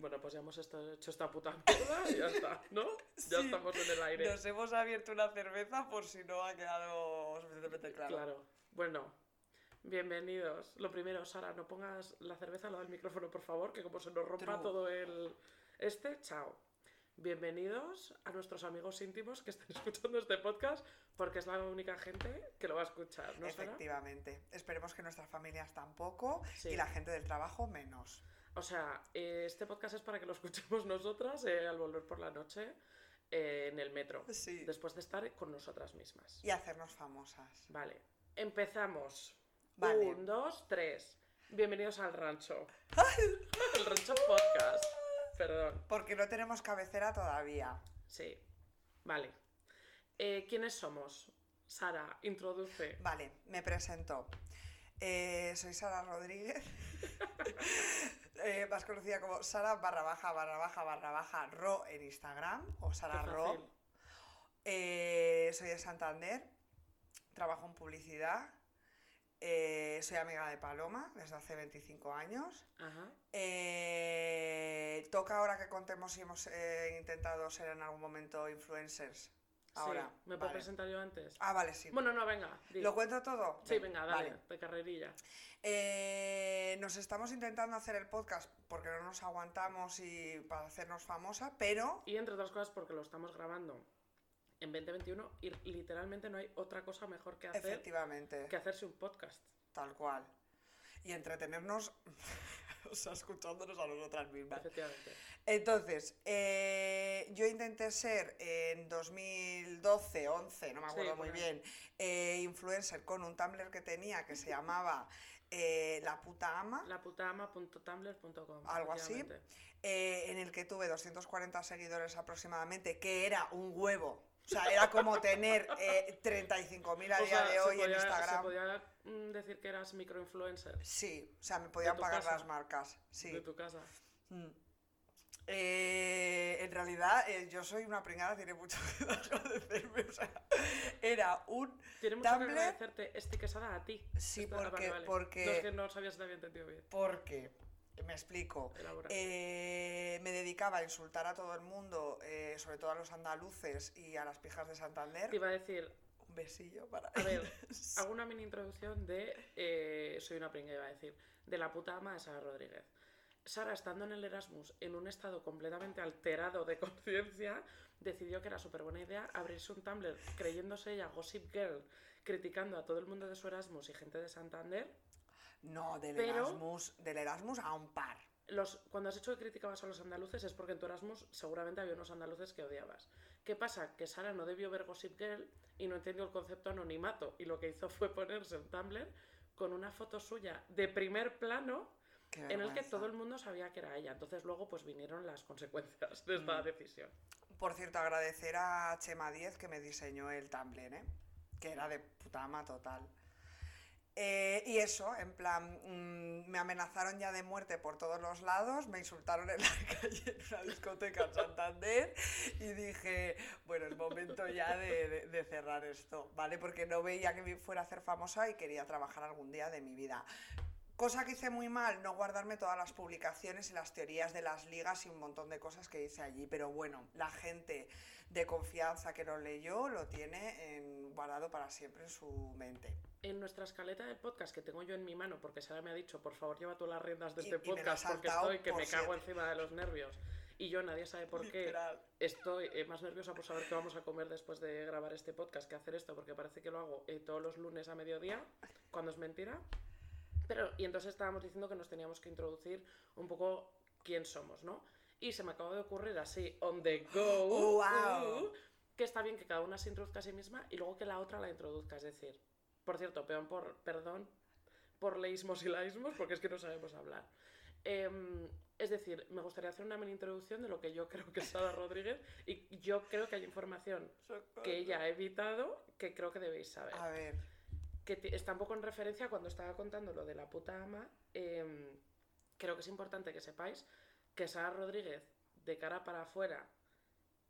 Bueno, pues ya hemos hecho esta puta mierda y ya está, ¿no? Ya Sí. estamos en el aire. Nos hemos abierto una cerveza por si no ha quedado suficientemente claro. Claro. Bueno, bienvenidos. Lo primero, Sara, no pongas la cerveza al lado del micrófono, por favor, que como se nos rompa True. todo el... Este, chao. Bienvenidos a nuestros amigos íntimos que están escuchando este podcast, porque es la única gente que lo va a escuchar, ¿no, Sara? Efectivamente. Esperemos que nuestras familias tampoco Sí. y la gente del trabajo menos. O sea, eh, este podcast es para que lo escuchemos nosotras eh, al volver por la noche eh, en el metro, Sí. después de estar con nosotras mismas. Y hacernos famosas. Vale, empezamos. Vale. Un, dos, tres. Bienvenidos al rancho. El rancho podcast. Perdón. Porque no tenemos cabecera todavía. Sí. Vale. ¿Quiénes somos? Sara, introduce. Vale, me presento. Eh, soy Sara Rodríguez, eh, más conocida como Sara barra baja barra baja barra baja Ro en Instagram o Sara Ro. Eh, soy de Santander, trabajo en publicidad, soy amiga de Paloma desde hace 25 años. Ajá. Toca ahora que contemos si hemos intentado ser en algún momento influencers. Ahora. Sí. ¿Me puedo vale. presentar yo antes? Ah, vale, sí. Bueno, no, venga. di. ¿Lo cuento todo? Sí, venga, dale, Vale. de carrerilla. Eh, nos estamos intentando hacer el podcast porque no nos aguantamos y para hacernos famosa, pero Y entre otras cosas porque lo estamos grabando en 2021 y literalmente no hay otra cosa mejor que hacer efectivamente, que hacerse un podcast. tal cual. Y entretenernos, o sea, escuchándonos a nosotras mismas. Efectivamente. Entonces, eh, yo intenté ser en 2012, 11, no me acuerdo Sí, muy bien, eh, influencer con un Tumblr que tenía que se llamaba eh, La puta ama. laputama.tumblr.com. algo así, eh, en el que tuve 240 seguidores aproximadamente, que era un huevo. O sea, era como tener eh, 35.000 a O día sea, de hoy en podía- ¿Se Instagram. podía mm, decir que eras microinfluencer Sí, o sea, me podían pagar casa? las marcas. Sí. de tu casa? Mm. Eh, en realidad, eh, yo soy una pringada, tiene mucho que agradecerme. O sea, era un Tiene mucho que Tumblr agradecerte este quesada a ti. Sí, porque- porque- No es que no sabía si te había entendido bien. porque, me explico, eh, me dedicaba a insultar a todo el mundo, eh, sobre todo a los andaluces y a las pijas de Santander. Te iba a decir, Un besillo para a ver, hago una mini introducción de eh, Soy una pringa, iba a decir, de la puta ama de Sara Rodríguez. Sara, estando en el Erasmus en un estado completamente alterado de conciencia, decidió que era súper buena idea abrirse un Tumblr creyéndose ella Gossip Girl, criticando a todo el mundo de su Erasmus y gente de Santander. No, del Pero- Erasmus, del Erasmus a un par. Los, cuando has hecho que criticabas a los andaluces es porque en tu Erasmus seguramente había unos andaluces que odiabas. ¿Qué pasa? Que Sara no debió ver Gossip Girl y no entendió el concepto anonimato y lo que hizo fue ponerse un Tumblr con una foto suya de primer plano en el que todo el mundo sabía que era ella. Entonces luego pues vinieron las consecuencias de Mm. esta decisión. Por cierto, agradecer a Chema 10 que me diseñó el Tumblr, ¿eh? que era de puta ama total. Eh, y eso, en plan, mm, me amenazaron ya de muerte por todos los lados, me insultaron en la calle en una discoteca en Santander y dije, bueno, es momento ya de, de- de cerrar esto, ¿vale? Porque no veía que me fuera a hacer famosa y quería trabajar algún día de mi vida. Cosa que hice muy mal, no guardarme todas las publicaciones y las teorías de las ligas y un montón de cosas que hice allí. Pero bueno, la gente de confianza que lo leyó lo tiene en- guardado para siempre en su mente. En nuestra escaleta de podcast que tengo yo en mi mano, porque Sara me ha dicho, por favor, lleva tú las riendas de Y- este y podcast, porque estoy que por me cago siete. encima de los nervios. Y yo, nadie sabe por qué, Literal. estoy eh, más nerviosa por saber qué vamos a comer después de grabar este podcast que hacer esto, porque parece que lo hago eh, todos los lunes a mediodía, cuando es mentira. Pero, y entonces estábamos diciendo que nos teníamos que introducir un poco quién somos, ¿no? Y se me acaba de ocurrir así, on the go, Wow. uh, que está bien que cada una se introduzca a sí misma y luego que la otra la introduzca. Es decir, por cierto, peón por, perdón por leísmos y laísmos, porque es que no sabemos hablar. Em, es decir, me gustaría hacer una mini introducción de lo que yo creo que es Sara Rodríguez y yo creo que hay información que ella ha evitado que creo que debéis saber A ver, que está un poco en referencia cuando estaba contando lo de la puta ama. em, creo que es importante que sepáis que Sara Rodríguez, de cara para afuera,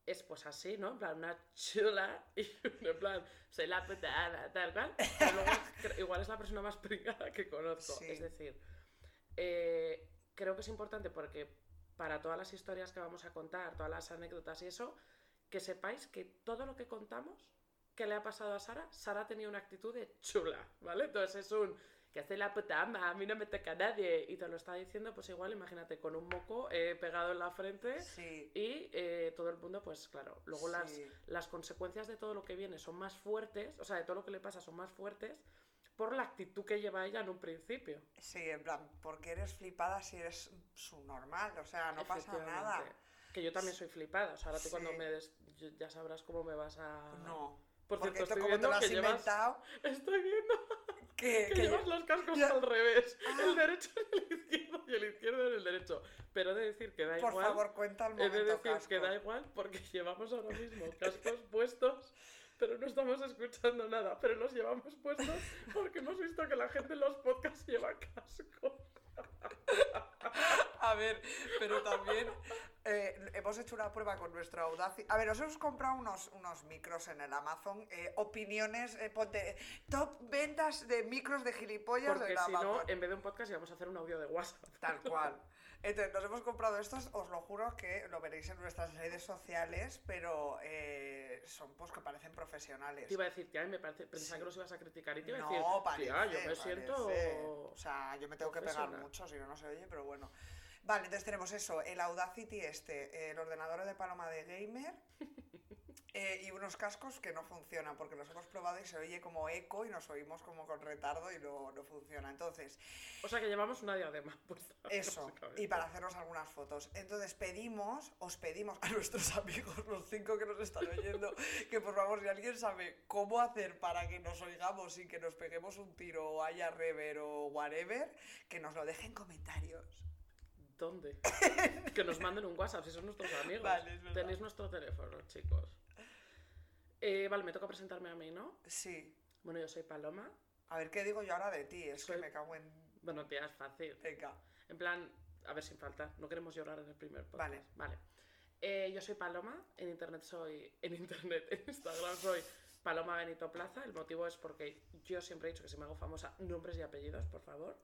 es pues así, ¿no? En plan, una chula y en plan, soy la puta ama, tal cual. Pero luego cre- igual es la persona más pringada que conozco. Sí. Es decir, eh, creo que es importante porque para todas las historias que vamos a contar, todas las anécdotas y eso, que sepáis que todo lo que contamos que le ha pasado a Sara, Sara tenía una actitud de chula, ¿vale? Entonces es un que hace la puta ama, a mí no me toca nadie. Y te lo está diciendo, pues igual, imagínate, con un moco eh, pegado en la frente Sí. y eh, todo el mundo, pues claro, luego las, Sí. las consecuencias de todo lo que viene son más fuertes, o sea, de todo lo que le pasa son más fuertes por la actitud que lleva ella en un principio. Sí, en plan, porque eres flipada si eres su normal, o sea, no pasa nada. Que yo también soy flipada, o sea, ahora tú cuando Sí. me des, ya sabrás cómo me vas a... No. Por porque cierto, esto estoy como te viendo lo has que llevas- inventado, Estoy viendo que, que que llevas yo- los cascos al revés. Ah. El derecho en el izquierdo y el izquierdo en el derecho. Pero he de decir que da por igual. favor, cuenta el he de momento decir casco. que da igual porque llevamos ahora mismo cascos puestos, pero no estamos escuchando nada. Pero los llevamos puestos porque hemos visto que la gente en los podcasts lleva cascos. A ver, pero también eh, hemos hecho una prueba con nuestro Audacity. A ver, os hemos comprado unos, unos micros en el Amazon. eh, opiniones, eh, ponte, top ventas de micros de gilipollas Porque en si no, Amazon. en vez de un podcast íbamos a hacer un audio de WhatsApp. Tal cual. Entonces, nos hemos comprado estos, os lo juro que lo veréis en nuestras redes sociales, pero eh, son pues que parecen profesionales. Te iba a decir, tía, me parece, pensaba Sí. que los ibas a criticar y te iba a no, decir, parece, tía, yo me parece. siento... O sea, yo me tengo que pegar mucho, si no, no se oye, pero bueno. Vale, entonces tenemos eso, el Audacity este, el ordenador de Paloma de Gamer eh, y unos cascos que no funcionan porque los hemos probado y se oye como eco y nos oímos como con retardo y no, no funciona. Entonces, O sea que llevamos una diadema puesta. eso, y para hacernos algunas fotos. Entonces pedimos, os pedimos a nuestros amigos, los cinco que nos están oyendo, que por favor, si alguien sabe cómo hacer para que nos oigamos sin que nos peguemos un tiro o haya rever o whatever, que nos lo dejen en comentarios. ¿Dónde? que nos manden un WhatsApp si son nuestros amigos. Vale, es verdad. Tenéis nuestro teléfono, chicos. Eh, vale, me toca presentarme a mí, ¿no? Sí. Bueno, yo soy Paloma. A ver, ¿qué digo yo ahora de ti? Es Soy- que me cago en... Bueno, tía, es fácil. Venga. En plan, a ver sin falta. No queremos llorar en el primer podcast. Vale. Vale. Eh, yo soy Paloma. En internet soy. En internet, en Instagram soy Paloma Benito Plaza. El motivo es porque yo siempre he dicho que si me hago famosa, nombres y apellidos, por favor.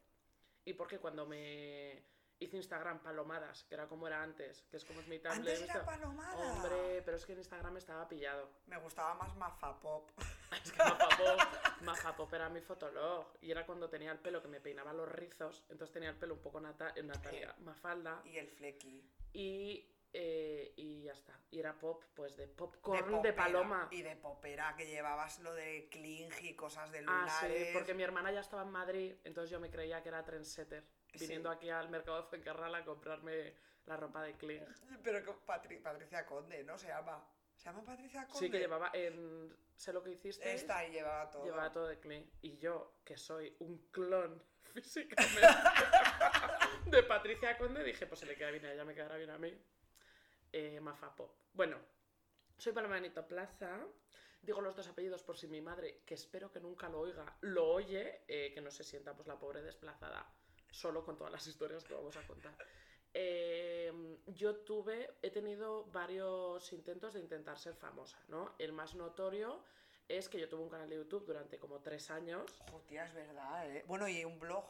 Y porque cuando me hice Instagram Palomadas, que era como era antes, que es como es mi tablet. Antes era palomada. Hombre, pero es que en Instagram estaba pillado. Me gustaba más Mafapop. Es que Mafapop, Mafapop era mi fotolog. Y era cuando tenía el pelo que me peinaba los rizos. Entonces tenía el pelo un poco nata, eh, Natalia, Mafalda. Y el flequi. Y, eh, y ya está. Y era pop, pues de popcorn de, popera, paloma. Y de popera, que llevabas lo de cling y cosas de Ah, lunares. sí, porque mi hermana ya estaba en Madrid, entonces yo me creía que era trendsetter. Sí. Viniendo aquí al mercado de Fuencarral a comprarme la ropa de Kling. Pero con Patri- Patricia Conde, ¿no? Se llama. ¿Se llama Patricia Conde? Sí, que llevaba en. Sé lo que hiciste. Esta y llevaba todo. Llevaba todo de Kling. Y yo, que soy un clon físicamente de Patricia Conde, dije, pues se le queda bien a ella, me quedará bien a mí. Eh, Mafa Pop. Bueno, soy Paloma Benito Plaza. Digo los dos apellidos por si mi madre, que espero que nunca lo oiga, lo oye, eh, que no se sienta pues la pobre desplazada, solo con todas las historias que vamos a contar. Eh, yo tuve, he tenido varios intentos de intentar ser famosa, ¿no? El más notorio es que yo tuve un canal de YouTube durante como tres años. Joder, es verdad, ¿eh? Bueno, y un blog.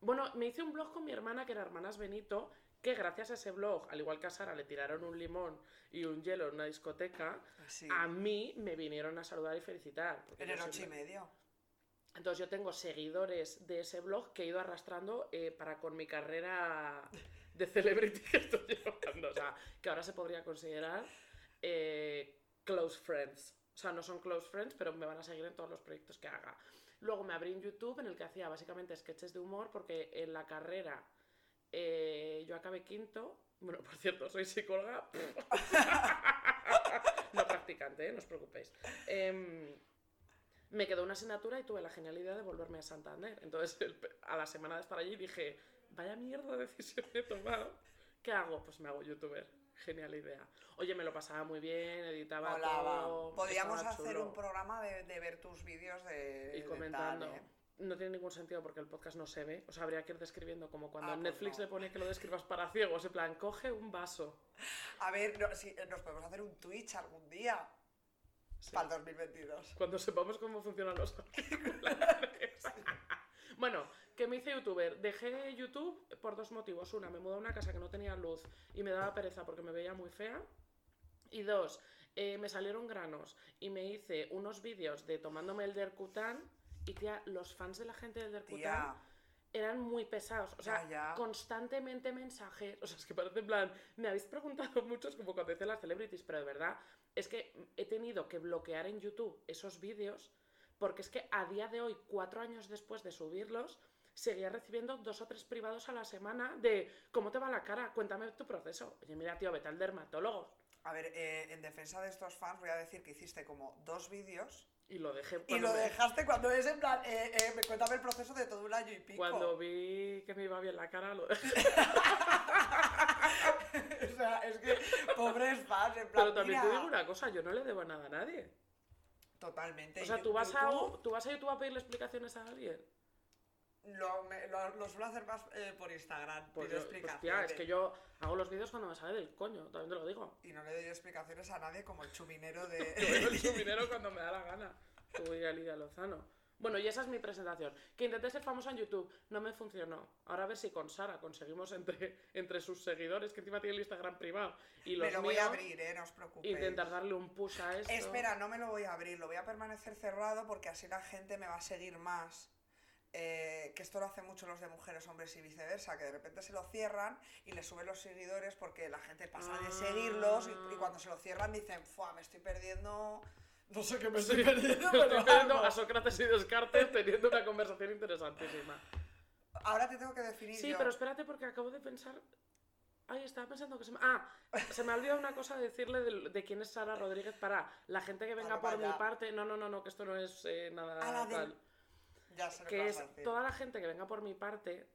Bueno, me hice un blog con mi hermana, que era Hermanas Benito, que gracias a ese blog, al igual que a Sara, le tiraron un limón y un hielo en una discoteca, Sí. a mí me vinieron a saludar y felicitar. en el ocho y medio. Entonces yo tengo seguidores de ese blog que he ido arrastrando eh, para con mi carrera de celebrity que estoy llevando. O sea, que ahora se podría considerar eh, close friends. O sea, no son close friends, pero me van a seguir en todos los proyectos que haga. Luego me abrí un YouTube en el que hacía básicamente sketches de humor porque en la carrera eh, yo acabé quinto. Bueno, por cierto, soy psicóloga. no practicante, no os preocupéis. Me quedó una asignatura y tuve la genial idea de volverme a Santander. Entonces, el- a la semana de estar allí dije, vaya mierda de decisión he tomado. ¿Qué hago? Pues me hago youtuber. Genial idea. Oye, me lo pasaba muy bien, editaba Molaba. todo. Podríamos hacer chulo. un programa de, de ver tus vídeos de. y de comentando. tal, ¿eh? No tiene ningún sentido porque el podcast no se ve. O sea, habría que ir describiendo como cuando Ah, en pues Netflix no. le pone que lo describas para ciegos. En plan, coge un vaso. A ver, no, si, nos podemos hacer un Twitch algún día. Sí. Para el 2022. Cuando sepamos cómo funcionan los auriculares. bueno, que me hice youtuber. Dejé YouTube por dos motivos. Una, me mudé a una casa que no tenía luz y me daba pereza porque me veía muy fea. Y dos, eh, me salieron granos y me hice unos vídeos de tomándome el Dercutan y tía, los fans de la gente del Dercutan Tía, eran muy pesados. O sea, Ya, ya. constantemente mensajes. O sea, es que parece en plan, me habéis preguntado muchos como cuando hice las celebrities, pero de verdad, es que he tenido que bloquear en YouTube esos vídeos porque es que a día de hoy, cuatro años después de subirlos, seguía recibiendo dos o tres privados a la semana de ¿cómo te va la cara? Cuéntame tu proceso. Oye, mira, tío, vete al dermatólogo. a ver, eh, en defensa de estos fans voy a decir que hiciste como dos vídeos Y lo dejé y lo me- dejaste cuando es en plan, eh, eh, me cuéntame el proceso de todo un año y pico. Cuando vi que me iba bien la cara, lo dejé. o sea, es que pobres fans, en plan, Pero también te mira, digo una cosa, yo no le debo nada a nadie. Totalmente. O sea, ¿tú vas, a, ¿tú vas a YouTube a pedirle explicaciones a alguien? Lo, me- lo, lo suelo hacer más eh, por Instagram, Pues, pido yo- pues, explicaciones. tía, es que yo hago los vídeos cuando me sale del coño, también te lo digo. Y no le doy explicaciones a nadie como el chuminero de... El dinero cuando me da la gana. Como diría Lidia Lozano. Bueno, y esa es mi presentación. Que intenté ser famosa en YouTube, no me funcionó. Ahora a ver si con Sara conseguimos entre, entre sus seguidores, que encima tiene el Instagram privado, y los me lo voy a abrir, eh, no os preocupéis. intentar darle un push a esto. Espera, no me lo voy a abrir, lo voy a permanecer cerrado porque así la gente me va a seguir más. Eh, que esto lo hacen mucho los de mujeres, hombres y viceversa, que de repente se lo cierran y le suben los seguidores porque la gente pasa de Ah. seguirlos y, y cuando se lo cierran dicen, ¡fua! Me estoy perdiendo. No sé qué me Sí, estoy perdiendo, estoy pero viendo algo". a Sócrates y Descartes teniendo una conversación interesantísima. Ahora te tengo que definir Sí, yo. pero espérate porque acabo de pensar. Ay, estaba pensando que se me. Ah, se me ha olvidado una cosa de decirle de, de quién es Sara Rodríguez para la gente que venga por mi parte. No, no, no, no, que esto no es eh, nada Ah, la tal. Ya sé lo Que es a toda la gente que venga por mi parte,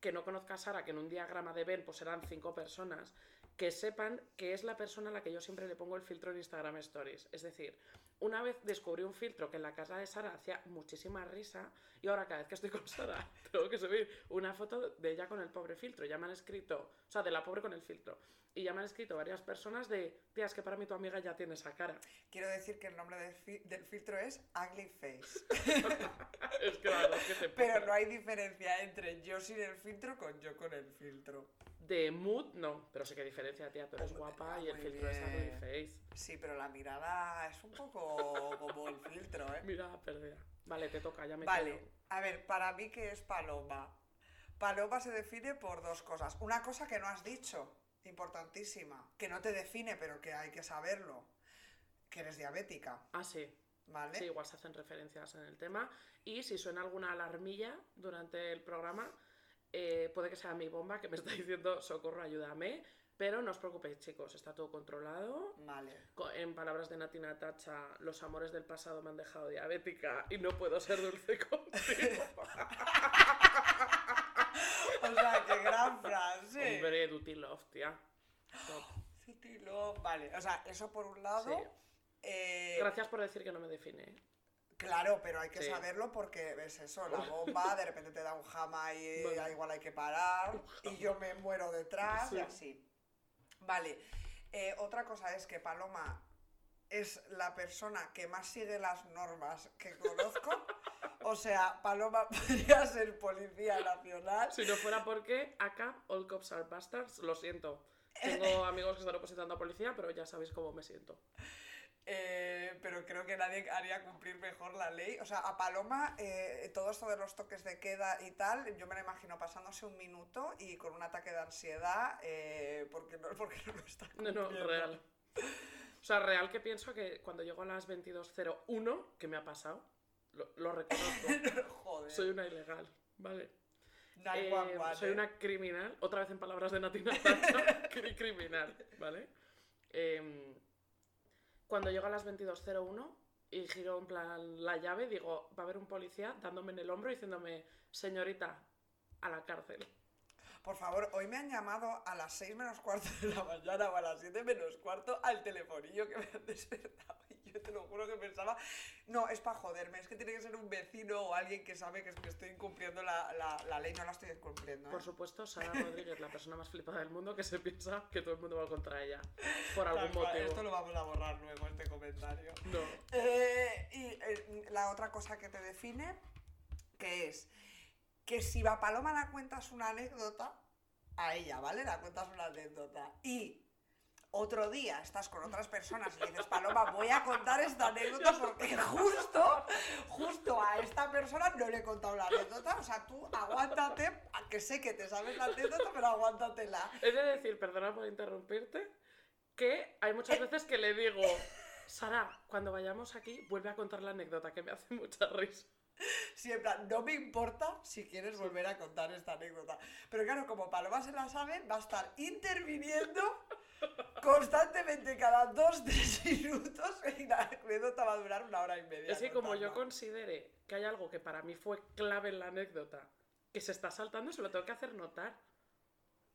que no conozca a Sara, que en un diagrama de Ben pues serán cinco personas, que sepan que es la persona a la que yo siempre le pongo el filtro en Instagram Stories. Es decir, una vez descubrí un filtro que en la casa de Sara hacía muchísima risa y ahora cada vez que estoy con Sara tengo que subir una foto de ella con el pobre filtro. Ya me han escrito, o sea, de la pobre con el filtro. Y ya me han escrito varias personas de, tía, es que para mí tu amiga ya tiene esa cara. Quiero decir que el nombre del, fi- del filtro es Ugly Face. es que la verdad es que te Pero no hay diferencia entre yo sin el filtro con yo con el filtro. De mood, no. Pero sí que diferencia, tía. Tú eres guapa y el muy filtro es ugly bien. face. Sí, pero la mirada es un poco como el filtro, ¿eh? Mira, perdida. Vale, te toca, ya me Vale, a ver, para mí, ¿qué es paloma? Paloma se define por dos cosas. Una cosa que no has dicho, importantísima, que no te define, pero que hay que saberlo, que eres diabética, Ah, sí. ¿vale? Sí, igual se hacen referencias en el tema. Y si suena alguna alarmilla durante el programa, eh, puede que sea mi bomba que me está diciendo socorro, ayúdame. Pero no os preocupéis, chicos, está todo controlado. Vale. En palabras de Natina Tacha, los amores del pasado me han dejado diabética y no puedo ser dulce contigo. O sea, qué gran frase. Hombre, Duty Love, tía. Top. Citilo. Vale, o sea, eso por un lado. Sí. eh, Gracias por decir que no me define. Claro, pero hay que Sí. saberlo porque ves eso, la bomba, de repente te da un jama y Bueno. igual hay que parar y yo me muero detrás y Sí. así. Vale, eh, otra cosa es que Paloma es la persona que más sigue las normas que conozco. O sea, Paloma podría ser policía nacional. Si no fuera porque acá All Cops Are Bastards, lo siento. Tengo amigos que están opositando a policía, pero ya sabéis cómo me siento. Eh, pero creo que nadie haría cumplir mejor la ley. O sea, a Paloma, eh, todo esto de los toques de queda y tal, yo me la imagino pasándose un minuto y con un ataque de ansiedad eh, porque, no, porque no lo está No, no, real. O sea, real que pienso que cuando llego a las 22.01, que me ha pasado, lo, lo reconozco. Joder. Soy una ilegal, ¿vale? Eh, 911, soy ¿eh? una criminal, otra vez en palabras de Natina Tacha, cri- criminal, ¿vale? Em, cuando llego a las 22.01 y giro en plan la llave, digo, va a haber un policía dándome en el hombro diciéndome, señorita, a la cárcel. Por favor, hoy me han llamado a las 6 menos cuarto de la mañana o a las 7 menos cuarto al telefonillo que me han despertado. Te lo juro que pensaba, no, es para joderme, es que tiene que ser un vecino o alguien que sabe que estoy incumpliendo la, la- la ley, no la estoy incumpliendo. ¿eh? Por supuesto, Sara Rodríguez, la persona más flipada del mundo que se piensa que todo el mundo va contra ella. Por algún Tal motivo. Esto lo vamos a borrar luego, este comentario. No. Eh, y eh, la otra cosa que te define, que es que si va Paloma la cuentas una anécdota, a ella, ¿vale? La cuentas una anécdota. Y otro día estás con otras personas y dices, Paloma, voy a contar esta anécdota porque justo, justo a esta persona no le he contado la anécdota. O sea, tú aguántate, que sé que te sabes la anécdota, pero aguántatela. Es de decir, perdona por interrumpirte, que hay muchas veces que le digo, Sara, cuando vayamos aquí, vuelve a contar la anécdota, que me hace mucha risa. Siempre, no me importa si quieres volver a contar esta anécdota. Pero claro, como Paloma se la sabe, va a estar interviniendo constantemente cada dos, tres minutos la anécdota va a durar una hora y media. Es que como yo considere que hay algo que para mí fue clave en la anécdota, que se está saltando, se lo tengo que hacer notar.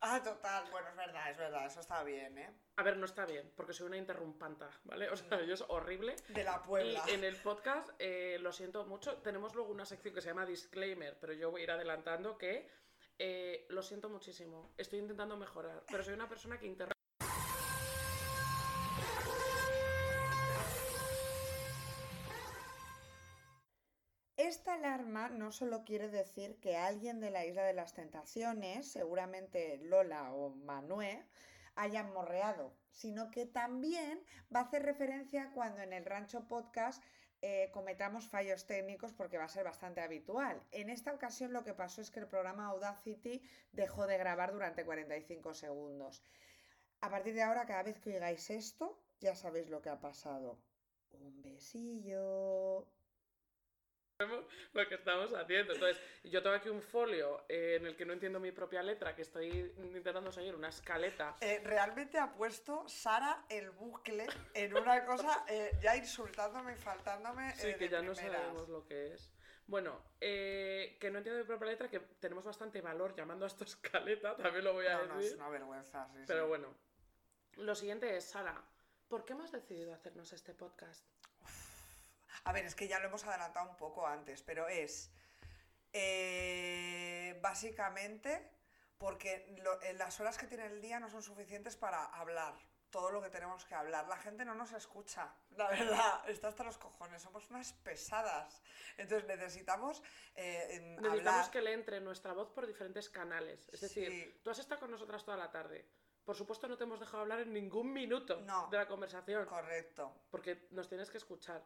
Ah, total. Bueno, es verdad, es verdad. Eso está bien, ¿eh? A ver, no está bien, porque soy una interrumpanta, ¿vale? O sea, yo es horrible. De la Puebla. Y en el podcast, eh, lo siento mucho, tenemos luego una sección que se llama Disclaimer, pero yo voy a ir adelantando que eh, lo siento muchísimo, estoy intentando mejorar, pero soy una persona que interrumpe. Esta alarma no solo quiere decir que alguien de la Isla de las Tentaciones, seguramente Lola o Manué, hayan morreado, sino que también va a hacer referencia cuando en el Rancho Podcast eh, cometamos fallos técnicos porque va a ser bastante habitual. En esta ocasión lo que pasó es que el programa Audacity dejó de grabar durante 45 segundos. A partir de ahora, cada vez que oigáis esto, ya sabéis lo que ha pasado. Un besillo. Lo que estamos haciendo. Entonces, yo tengo aquí un folio eh, en el que no entiendo mi propia letra, que estoy intentando seguir una escaleta. Eh, realmente ha puesto Sara el bucle en una cosa eh, ya insultándome y faltándome. Sí, que de ya no sabemos lo que es. Bueno, eh, que no entiendo mi propia letra, que tenemos bastante valor llamando a esto escaleta, también lo voy a No, no, es decir. una vergüenza, sí, Pero sí. bueno, lo siguiente es, Sara, ¿por qué hemos decidido hacernos este podcast? A ver, es que ya lo hemos adelantado un poco antes, pero es eh, básicamente porque lo- eh, las horas que tiene el día no son suficientes para hablar todo lo que tenemos que hablar. La gente no nos escucha, la verdad, está hasta los cojones, somos unas pesadas. Entonces necesitamos eh, Necesitamos hablar. que le entre nuestra voz por diferentes canales. Es decir, Sí. tú has estado con nosotras toda la tarde. Por supuesto, no te hemos dejado hablar en ningún minuto No. de la conversación. Correcto. porque nos tienes que escuchar.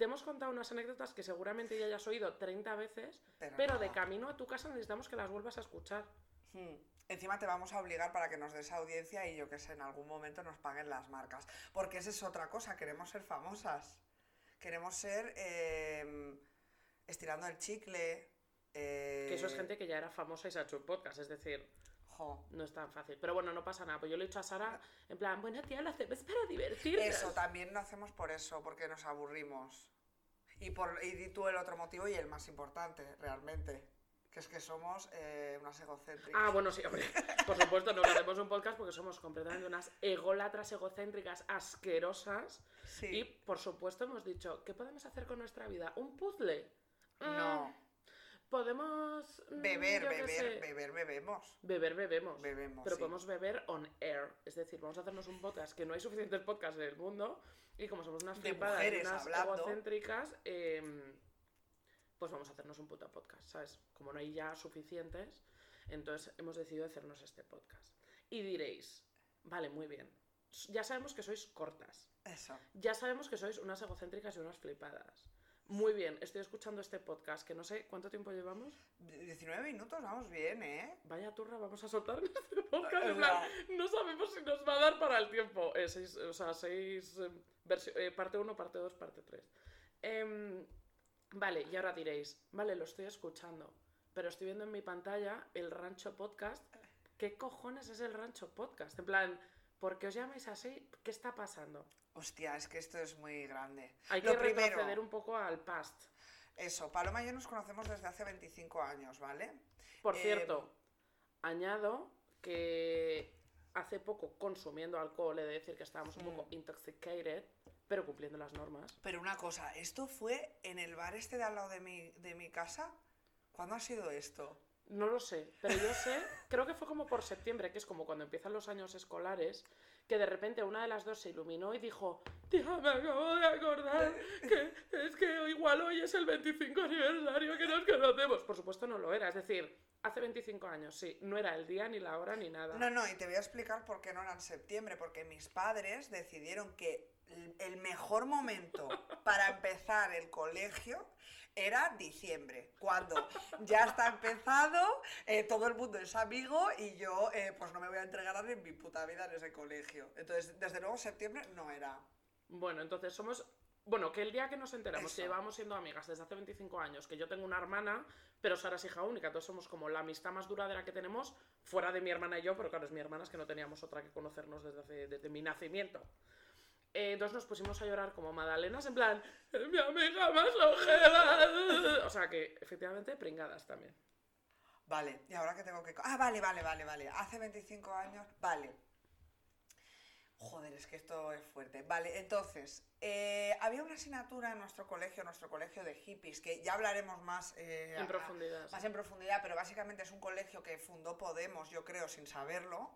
Te hemos contado unas anécdotas que seguramente ya hayas oído 30 veces, Pero de camino a tu casa necesitamos que las vuelvas a escuchar. Hmm. Encima te vamos a obligar para que nos des audiencia y yo que sé, en algún momento nos paguen las marcas. Porque esa es otra cosa, queremos ser famosas. Queremos ser eh, estirando el chicle. eh, Que eso es gente que ya era famosa y se ha hecho un podcast, es decir, jo. no es tan fácil. Pero bueno, no pasa nada. Pues yo le he dicho a Sara, en plan, bueno, tía, lo hacemos para divertirnos. Eso también lo hacemos por eso, porque nos aburrimos. Y, por, y tú el otro motivo y el más importante, realmente. Que es que somos eh, unas egocéntricas. Ah, bueno, sí, hombre. Por supuesto, nos hacemos un podcast porque somos completamente unas ególatras egocéntricas asquerosas. Sí. Y, por supuesto, hemos dicho, ¿qué podemos hacer con nuestra vida? ¿Un puzzle? No. Mm, Podemos... mm, Beber, beber, beber, bebemos. Beber, bebemos. Bebemos, Pero sí. podemos beber on air. Es decir, vamos a hacernos un podcast que no hay suficientes podcasts en el mundo. Y como somos unas De flipadas mujeres unas hablando. egocéntricas, em, pues vamos a hacernos un puto podcast, ¿sabes? Como no hay ya suficientes, entonces hemos decidido hacernos este podcast. Y diréis, vale, muy bien. Ya sabemos que sois cortas. Eso. Ya sabemos que sois unas egocéntricas y unas flipadas. Muy bien, estoy escuchando este podcast que no sé cuánto tiempo llevamos. 19 minutos, vamos bien, ¿eh? Vaya turra, vamos a soltar este podcast. No sabemos si nos va a dar para el tiempo. Eh, seis, o sea, seis. eh, eh, parte 1, parte 2, parte 3. vale, y ahora diréis, vale, lo estoy escuchando. Pero estoy viendo en mi pantalla el Rancho Podcast. ¿Qué cojones es el Rancho Podcast? En plan, ¿por qué os llamáis así? ¿Qué está pasando? Hostia, es que esto es muy grande. Hay Lo que primero, retroceder un poco al past. Eso, Paloma y yo nos conocemos desde hace 25 años, ¿vale? Por Eh, cierto, añado que hace poco consumiendo alcohol, he de decir que estábamos un poco Mm. intoxicated, pero cumpliendo las normas. Pero una cosa, ¿esto fue en el bar este de al lado de mi, de mi casa? ¿Cuándo ha sido esto? No lo sé, pero yo sé, creo que fue como por septiembre, que es como cuando empiezan los años escolares, que de repente una de las dos se iluminó y dijo, tía, me acabo de acordar que es que igual hoy es el 25 aniversario que nos conocemos. Por supuesto no lo era, es decir, hace 25 años, sí, no era el día ni la hora ni nada. No, no, y te voy a explicar por qué no era en septiembre, porque mis padres decidieron que el- mejor momento para empezar el colegio era diciembre, cuando ya está empezado, eh, todo el mundo es amigo y yo eh, pues no me voy a entregar a en mi puta vida en ese colegio. Entonces, desde luego septiembre no era. Bueno, entonces somos... Bueno, que el día que nos enteramos que llevamos siendo amigas desde hace 25 años, que yo tengo una hermana, pero Sara es hija única, entonces somos como la amistad más duradera que tenemos, fuera de mi hermana y yo, pero claro, es mi hermana, es que no teníamos otra que conocernos desde, hace- desde mi nacimiento. Eh, entonces nos pusimos a llorar como magdalenas, en plan, "Es mi amiga más longeva. O sea que, efectivamente, pringadas también. Vale, y ahora que tengo que... Ah, vale, vale, vale, vale. Hace 25 años, vale. Joder, es que esto es fuerte. Vale, entonces, eh, había una asignatura en nuestro colegio, nuestro colegio de hippies, que ya hablaremos más, eh, En a- profundidad. sí. más en profundidad, pero básicamente es un colegio que fundó Podemos, yo creo, sin saberlo.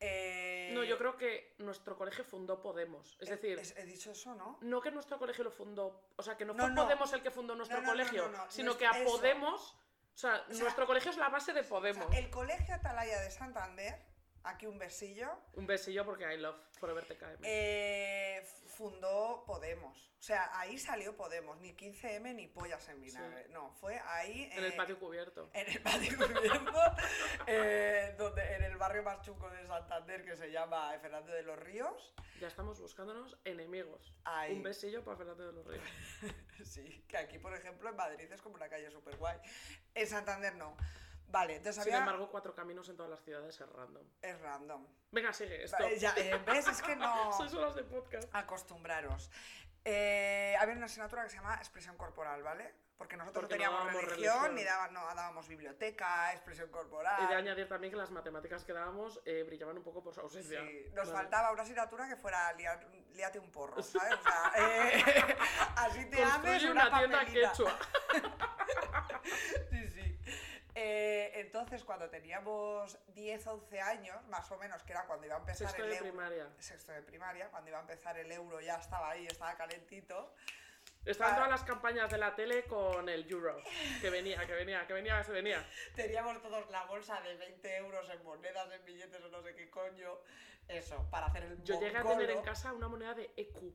Eh, No, yo creo que nuestro colegio fundó Podemos. Es decir, he, he dicho eso, ¿no? no que nuestro colegio lo fundó, o sea, que no fue no. Podemos el que fundó nuestro No, colegio, no, no, sino que a eso. Podemos, o sea, sea, nuestro colegio es la base de O sea, Podemos. el colegio Atalaya de Santander, aquí un besillo, Un besillo porque I love Forever TKM. Eh, fundó Podemos. O sea, ahí salió Podemos, ni 15M ni pollas en vinagre. No, fue ahí. en el eh, patio cubierto. En el patio cubierto, eh, donde, en el barrio más chungo de Santander que se llama Fernando de los Ríos. Ya estamos buscándonos enemigos. Ahí. Un besillo para Fernando de los Ríos. Sí, que aquí, por ejemplo, en Madrid es como una calle súper guay. En Santander no. Vale, entonces Sin había... embargo, cuatro caminos en todas las ciudades es random. Es random. Venga, sigue, esto. Ya, eh, ¿Ves? Es que no... Sois horas de podcast. acostumbraros. Eh, había una asignatura que se llama expresión corporal, ¿vale? Porque nosotros Porque no no teníamos dábamos religión, religión. ni daba- no dábamos biblioteca, expresión corporal. He de añadir también que las matemáticas que dábamos eh, brillaban un poco por su ausencia. Sí, nos Vale. faltaba una asignatura que fuera liar- líate un porro, ¿sabes? O sea, eh, así te Construye una, una tienda quechua. Eh, entonces, cuando teníamos 10, 11 años, más o menos, que era cuando iba a empezar Sexto el de euro. primaria. Sexto de primaria, cuando iba a empezar el euro ya estaba ahí, estaba calentito. Estaban Ah. todas las campañas de la tele con el euro. Que venía, que venía, que venía, que se venía. Teníamos todos la bolsa de 20 euros en monedas, en billetes o no sé qué coño. Eso, para hacer el Yo llegué a tener en casa una moneda de EQ.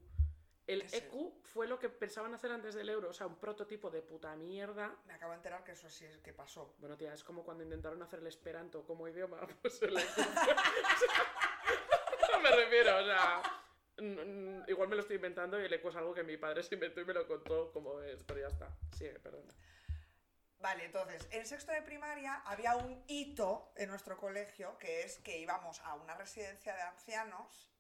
El ¿Qué es EQ fue lo que pensaban hacer antes del euro, o sea, un prototipo de puta mierda. Me acabo de enterar que eso sí es que pasó. Bueno, tía, es como cuando intentaron hacer el esperanto como idioma, pues el EQ. no me refiero, o sea, igual me lo estoy inventando y el EQ es algo que mi padre se inventó y me lo contó como es, pero ya está. Sigue, perdona. Vale, entonces, en sexto de primaria había un hito en nuestro colegio que es que íbamos a una residencia de ancianos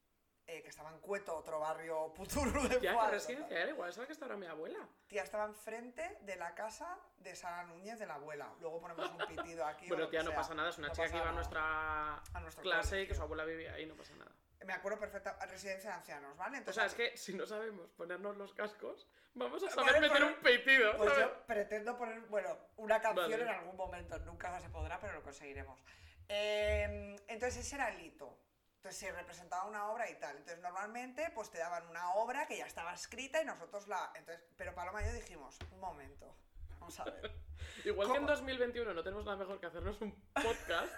eh, que estaba en Cueto, otro barrio puturro de Tía, ¿qué Fuadro, residencia era? Igual es la que está ahora mi abuela. Tía, estaba enfrente de la casa de Sara Núñez de la abuela. Luego ponemos un pitido aquí. o Bueno, tía, no sea. pasa nada, es una No chica que iba a nuestra A clase y que su abuela vivía ahí, no pasa nada. Me acuerdo perfecta, residencia de ancianos, ¿vale? O Entonces, sea, es que si no sabemos ponernos los cascos, vamos a Vale, saber meter un peitido, Pues ¿sabes? yo pretendo poner, bueno, una canción Vale. en algún momento, nunca se podrá, pero lo conseguiremos. Eh, entonces ese era el hito. Entonces se representaba una obra y tal. Entonces normalmente pues te daban una obra que ya estaba escrita y nosotros la... Entonces, pero Paloma y yo dijimos, un momento, vamos a ver. Igual que en ¿Cómo? 2021 no tenemos nada mejor que hacernos un podcast,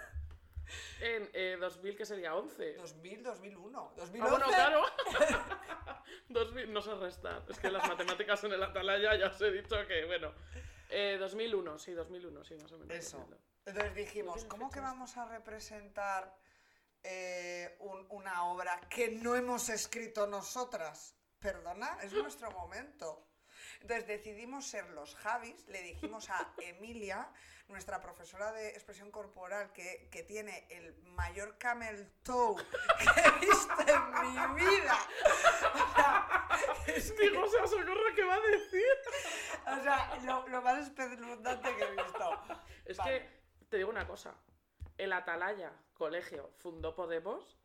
en eh, 2000, que sería 11. 2000, 2001, Ah, 2011. bueno, claro. 2000, no sé restar. Es que las matemáticas en el Atalaya ya os he dicho que, bueno. Eh, 2001, sí, 2001, sí, más o menos. Eso. 2001. Entonces dijimos, ¿cómo que vamos a representar eh, un- una obra que no hemos escrito nosotras? Perdona, es nuestro momento. Entonces decidimos ser los Javis, le dijimos a Emilia, nuestra profesora de expresión corporal, que, que tiene el mayor camel toe que he visto en mi vida. O sea, es que- Digo, o sea, socorro, ¿qué va a decir? o sea, lo, lo más espeluznante que he visto. Es Vale. que, te digo una cosa. El Atalaya Colegio fundó Podemos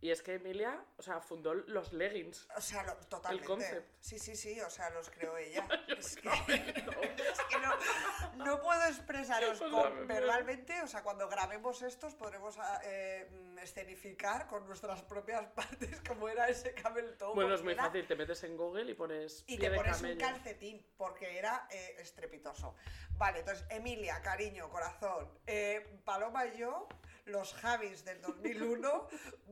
Y es que Emilia, o sea, fundó los leggings. O sea, lo- totalmente. concept. Sí, sí, sí, o sea, los creó ella. es que, No. es que no, no puedo expresaros con- me- verbalmente, o sea, cuando grabemos estos podremos ah, eh, escenificar con nuestras propias partes cómo era ese camel toe. Bueno, es muy era- fácil, te metes en Google y pones Y te pones un calcetín, porque era eh, estrepitoso. Vale, entonces, Emilia, cariño, corazón, eh, Paloma y yo, los Javis del 2001,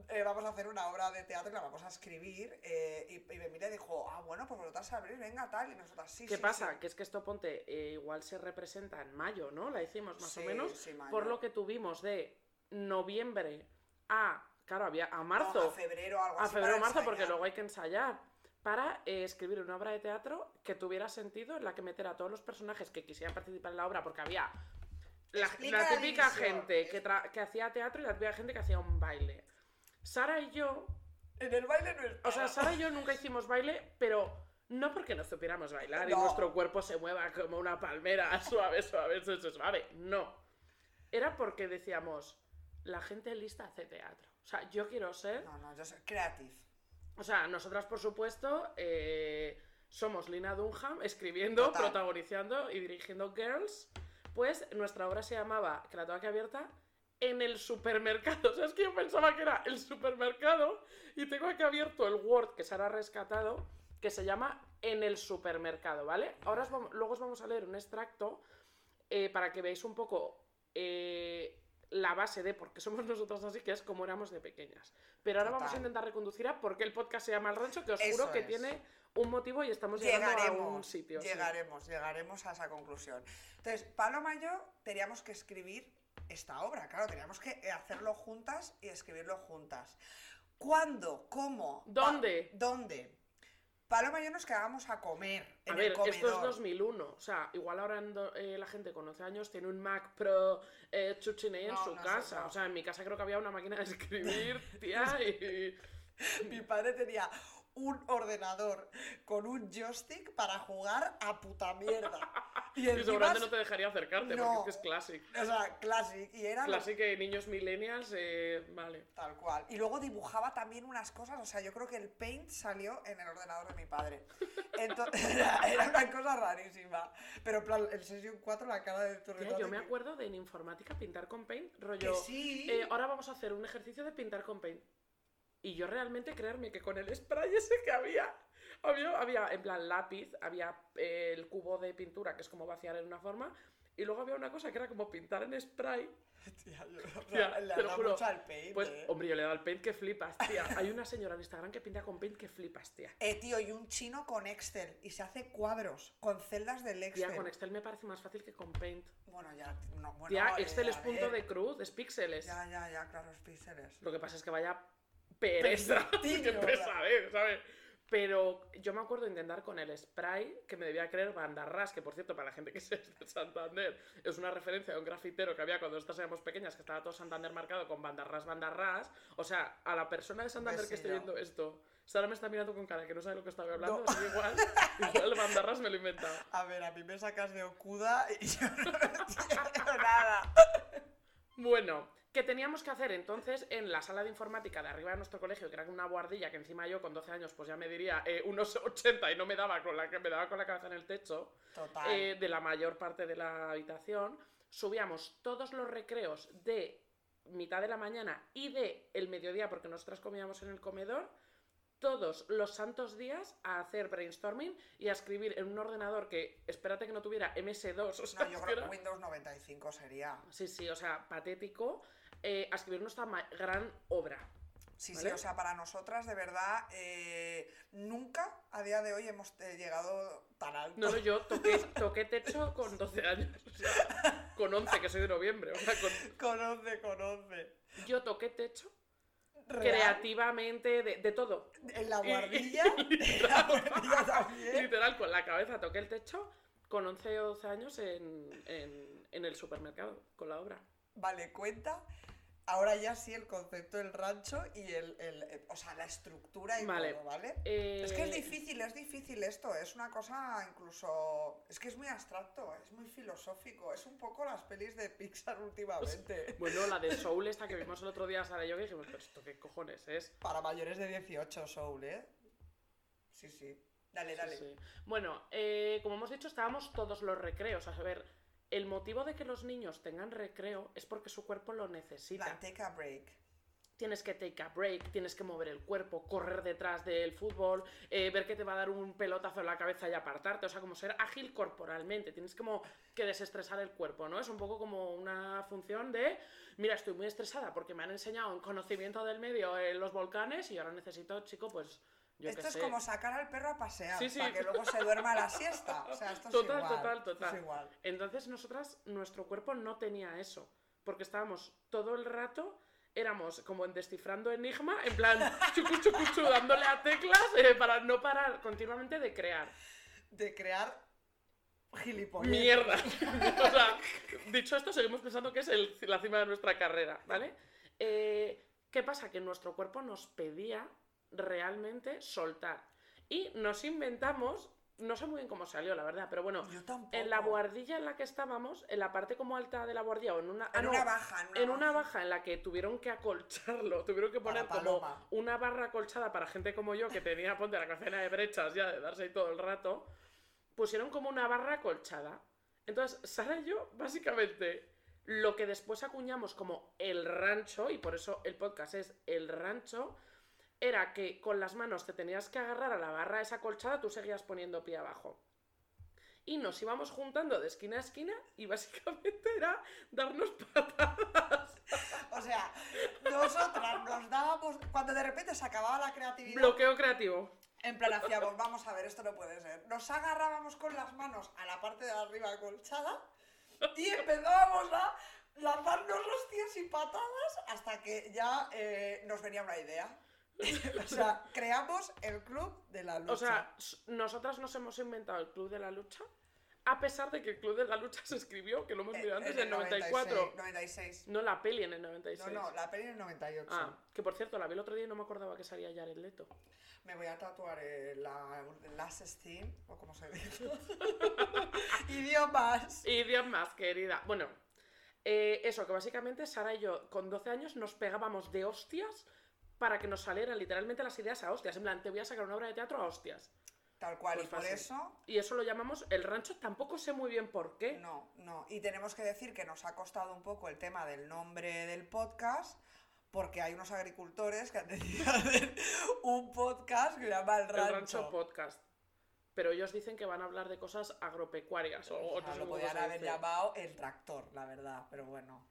eh, vamos a hacer una obra de teatro y la vamos a escribir. eh, y, y dijo, ah, bueno, pues vosotras sabréis, venga, tal, y nosotras sí. ¿Qué sí, pasa? sí". Que es que esto, ponte, eh, igual se representa en mayo, ¿no? La hicimos más Sí, o menos. Por lo que tuvimos de noviembre a, claro, había a No, marzo. a febrero, algo a así. febrero o para marzo, porque luego hay que ensayar. Para eh, escribir una obra de teatro que tuviera sentido, en la que meter a todos los personajes que quisieran participar en la obra, porque había la, la la típica división. gente que, que hacía teatro y la típica gente que hacía un baile. Sara y yo, En el baile no es o sea, Sara y yo nunca hicimos baile, pero no porque no supiéramos bailar y No. nuestro cuerpo se mueva como una palmera, suave, suave, suave, suave. No. Era porque decíamos, la gente lista hace teatro. O sea, yo quiero ser No, no, yo soy creative. o sea, nosotras, por supuesto, eh, somos Lina Dunham escribiendo, Total. protagonizando y dirigiendo Girls. Pues nuestra obra se llamaba, que la tengo aquí abierta, en el supermercado. O sea, es que yo pensaba que era el supermercado y tengo aquí abierto el Word que se hará rescatado, que se llama En el supermercado, ¿vale? Ahora os vamos- luego os vamos a leer un extracto eh, para que veáis un poco eh, la base de por qué somos nosotras así, que es como éramos de pequeñas. Pero ahora vamos a intentar reconducir a por qué el podcast se llama El Rancho, que os Eso juro que es. tiene un motivo y estamos llegando a un Llegaremos, sitio. sí. llegaremos, llegaremos a esa conclusión. Entonces, Paloma y yo teníamos que escribir esta obra, claro, teníamos que hacerlo juntas y escribirlo juntas. ¿Cuándo? ¿Cómo? Pa- ¿Dónde? ¿Dónde? Paloma y yo nos quedábamos a comer en A ver, el comedor. esto es 2001. O sea, igual ahora eh, la gente con 11 años tiene un Mac Pro eh, Chuchiney en No, su no, casa. O sea, en mi casa creo que había una máquina de escribir, tía, y... Mi padre tenía un ordenador con un joystick para jugar a puta mierda. Y, encima seguramente no te dejaría acercarte, No. porque es que es classic. O sea, classic. Y era Classic que niños millennials, eh, vale. Tal cual. Y luego dibujaba también unas cosas, o sea, yo creo que el paint salió en el ordenador de mi padre. Entonces, era, era una cosa rarísima. Pero en plan, el Session 4, la cara de tu yo me que- acuerdo de en informática pintar con Paint, Que rollo... sí. eh, ahora vamos a hacer un ejercicio de pintar con Paint. Y yo realmente creerme que con el spray ese que había, había, había en plan lápiz, había eh, el cubo de pintura que es como vaciar en una forma, y luego había una cosa que era como pintar en spray. Tía, yo, Tía, le te lo juro. mucho al paint, Pues, eh. hombre, yo le he dado al Paint que flipas, tía. Hay una señora en Instagram que pinta con Paint que flipas, tía. Eh, tío, y un chino con Excel. Y se hace cuadros con celdas del Excel. Tía, con Excel me parece más fácil que con Paint. Bueno, ya, no, bueno. Tía, eh, Excel es punto de cruz, es píxeles. Ya, ya, ya, claro, los píxeles. Lo que pasa es que vaya pereza. ¿verdad? pesadez, ¿sabes? Pero yo me acuerdo intentar con el spray, que me debía creer Bandarras, que por cierto, para la gente que es de Santander, es una referencia de un grafitero que había cuando nosotras éramos pequeñas, que estaba todo Santander marcado con Bandarras, Bandarras. O sea, a la persona de Santander que esté Besillo. viendo esto, Sara me está mirando con cara que no sabe lo que estaba hablando, No. igual, igual Bandarras me lo he inventado. A ver, a mí me sacas de Okuda y yo no entiendo nada. Bueno, ¿qué teníamos que hacer entonces en la sala de informática de arriba de nuestro colegio, que era una guardilla que encima yo con 12 años pues ya me diría eh, unos 80 y no me daba con la que me daba con la cabeza en el techo, Total. eh, de la mayor parte de la habitación, subíamos todos los recreos de mitad de la mañana y de el mediodía, porque nosotras comíamos en el comedor, todos los santos días a hacer brainstorming y a escribir en un ordenador que, espérate que no tuviera MS2, o sea, no, yo que creo que Windows 95 sería. Sí, sí, o sea, patético, eh, a escribir nuestra gran obra. Sí, ¿Vale? sí, o sea, para nosotras, de verdad, eh, nunca a día de hoy hemos eh, llegado tan alto. No, no, yo toqué, toqué techo con 12 años, o sea, con 11, que soy de noviembre, o sea, con- Con 11, con 11. yo toqué techo Real, creativamente, de, de todo. En la guardilla, en la guardilla también. Literal, con la cabeza toqué el techo con 11 o 12 años en, en- en el supermercado, con la obra. Vale, cuenta ahora ya sí el concepto del rancho y el, el- el- o sea, la estructura y Vale. todo, ¿vale? Eh, Es que es difícil, es difícil esto, es una cosa incluso, es que es muy abstracto, es muy filosófico, es un poco las pelis de Pixar últimamente. Bueno, la de Soul esta que vimos el otro día, Sara y yo, que dijimos, pero esto qué cojones es. Para mayores de 18, Soul, ¿eh? Sí, sí. Dale, Sí, dale. sí. Bueno, eh, como hemos dicho, estábamos todos los recreos. A saber, el motivo de que los niños tengan recreo es porque su cuerpo lo necesita. Take a break. Tienes que take a break, tienes que mover el cuerpo, correr detrás del fútbol, eh, ver que te va a dar un pelotazo en la cabeza y apartarte. O sea, como ser ágil corporalmente. Tienes como que desestresar el cuerpo, ¿no? Es un poco como una función de, mira, estoy muy estresada porque me han enseñado en conocimiento del medio en los volcanes y ahora necesito, chico, pues yo esto es sé. como sacar al perro a pasear Sí, sí. para que luego se duerma la siesta. O sea, esto es Total, igual. total, total. Es igual. Entonces nosotras, nuestro cuerpo no tenía eso, porque estábamos todo el rato, éramos como en descifrando enigma, en plan chucu chucu chu, dándole a teclas eh, para no parar continuamente de crear. De crear gilipollas. Mierda. o sea, dicho esto, seguimos pensando que es el- la cima de nuestra carrera, ¿vale? Eh, ¿Qué pasa? Que nuestro cuerpo nos pedía realmente soltar. Y nos inventamos, no sé muy bien cómo salió, la verdad, pero bueno, Yo en la buhardilla en la que estábamos, en la parte como alta de la buhardilla o en una... ah, En no, una baja. En una, en una baja en la que tuvieron que acolcharlo, tuvieron que poner como una barra acolchada para gente como yo que tenía, ponte la cadena de brechas ya de darse ahí todo el rato, pusieron como una barra acolchada. Entonces, Sara y yo, básicamente, lo que después acuñamos como el rancho, y por eso el podcast es el rancho, era que con las manos te tenías que agarrar a la barra esa acolchada, tú seguías poniendo pie abajo. Y nos íbamos juntando de esquina a esquina y básicamente era darnos patadas. O sea, nosotras nos dábamos. Cuando de repente se acababa la creatividad, Bloqueo creativo. en plan hacíamos, vamos a ver, esto no puede ser. Nos agarrábamos con las manos a la parte de arriba acolchada y empezábamos a lanzarnos hostias y patadas hasta que ya eh, nos venía una idea. o sea, creamos el club de la lucha. O sea, nosotras nos hemos inventado el Club de la Lucha, a pesar de que el Club de la Lucha se escribió, que lo hemos Eh, mirado antes, en en el 94. 96, 96. No la peli en el 96. No, no, la peli en el 98. Ah, que por cierto, la vi el otro día y no me acordaba que salía Jared Leto. Me voy a tatuar eh, la Last Steam, o como se dice. Idiomas. Idiomas, querida. Bueno, eh, eso, que básicamente Sara y yo con 12 años nos pegábamos de hostias para que nos salieran literalmente las ideas a hostias. En plan, te voy a sacar una obra de teatro a hostias. Tal cual, Pues y por fácil. eso, Y eso lo llamamos el rancho. Tampoco sé muy bien por qué. no, no. Y tenemos que decir que nos ha costado un poco el tema del nombre del podcast, porque hay unos agricultores que han decidido hacer un podcast que se llama El El Rancho. rancho podcast. Pero ellos dicen que van a hablar de cosas agropecuarias. O, O o sea, no lo se haber llamado El Tractor, la verdad, pero bueno,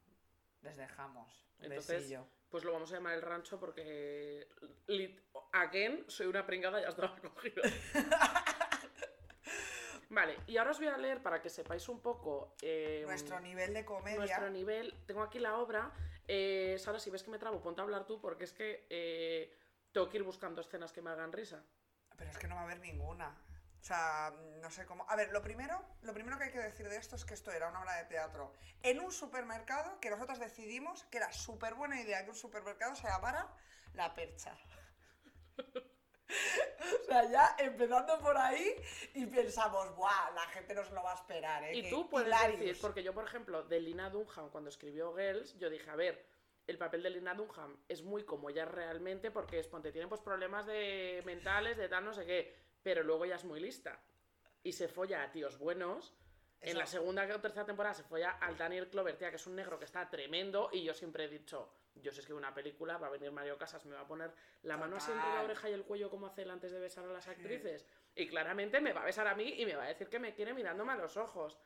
les dejamos. Un Entonces, besillo. Pues lo vamos a llamar el rancho porque. lit- Again, soy una pringada, ya estaba cogido. vale, y ahora os voy a leer para que sepáis un poco. eh, Nuestro nivel de comedia. nuestro nivel. Tengo aquí la obra. Eh, Sara, si ves que me trabo, ponte a hablar tú porque es que eh, tengo que ir buscando escenas que me hagan risa. Pero es que no va a haber ninguna. O sea, no sé cómo. A ver, lo primero, lo primero que hay que decir de esto es que esto era una obra de teatro en un supermercado que nosotros decidimos que era súper buena idea que un supermercado se llamara La Percha. o sea, ya empezando por ahí y pensamos, ¡buah! La gente nos lo va a esperar, ¿eh? Y tú puedes hilarious". decir, porque yo, por ejemplo, de Lina Dunham, cuando escribió Girls, yo dije, a ver, el papel de Lina Dunham es muy como ella realmente, porque es, ponte, tiene pues problemas de mentales, de tal, no sé qué, pero luego ella es muy lista. Y se folla a tíos buenos. En la segunda o tercera temporada se folla al Daniel Clover, tía, que es un negro que está tremendo, y yo siempre he dicho, yo si escribo una película, va a venir Mario Casas, me va a poner la mano así entre la oreja y el cuello como hace él antes de besar a las actrices. Y claramente me va a besar a mí y me va a decir que me quiere mirándome a los ojos.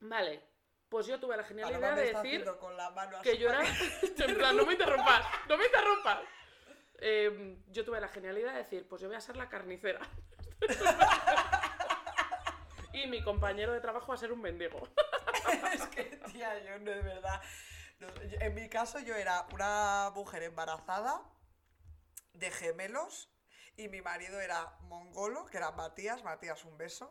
Vale, pues yo tuve la genial idea de decir con la mano que yo era... en plan, no me interrumpas, no me interrumpas. Eh, yo tuve la genial idea de decir, pues yo voy a ser la carnicera. y mi compañero de trabajo va a ser un mendigo. es que, tía, yo no, de verdad. no, yo- en mi caso, yo era una mujer embarazada de gemelos y mi marido era mongolo, que era Matías. Matías, un beso.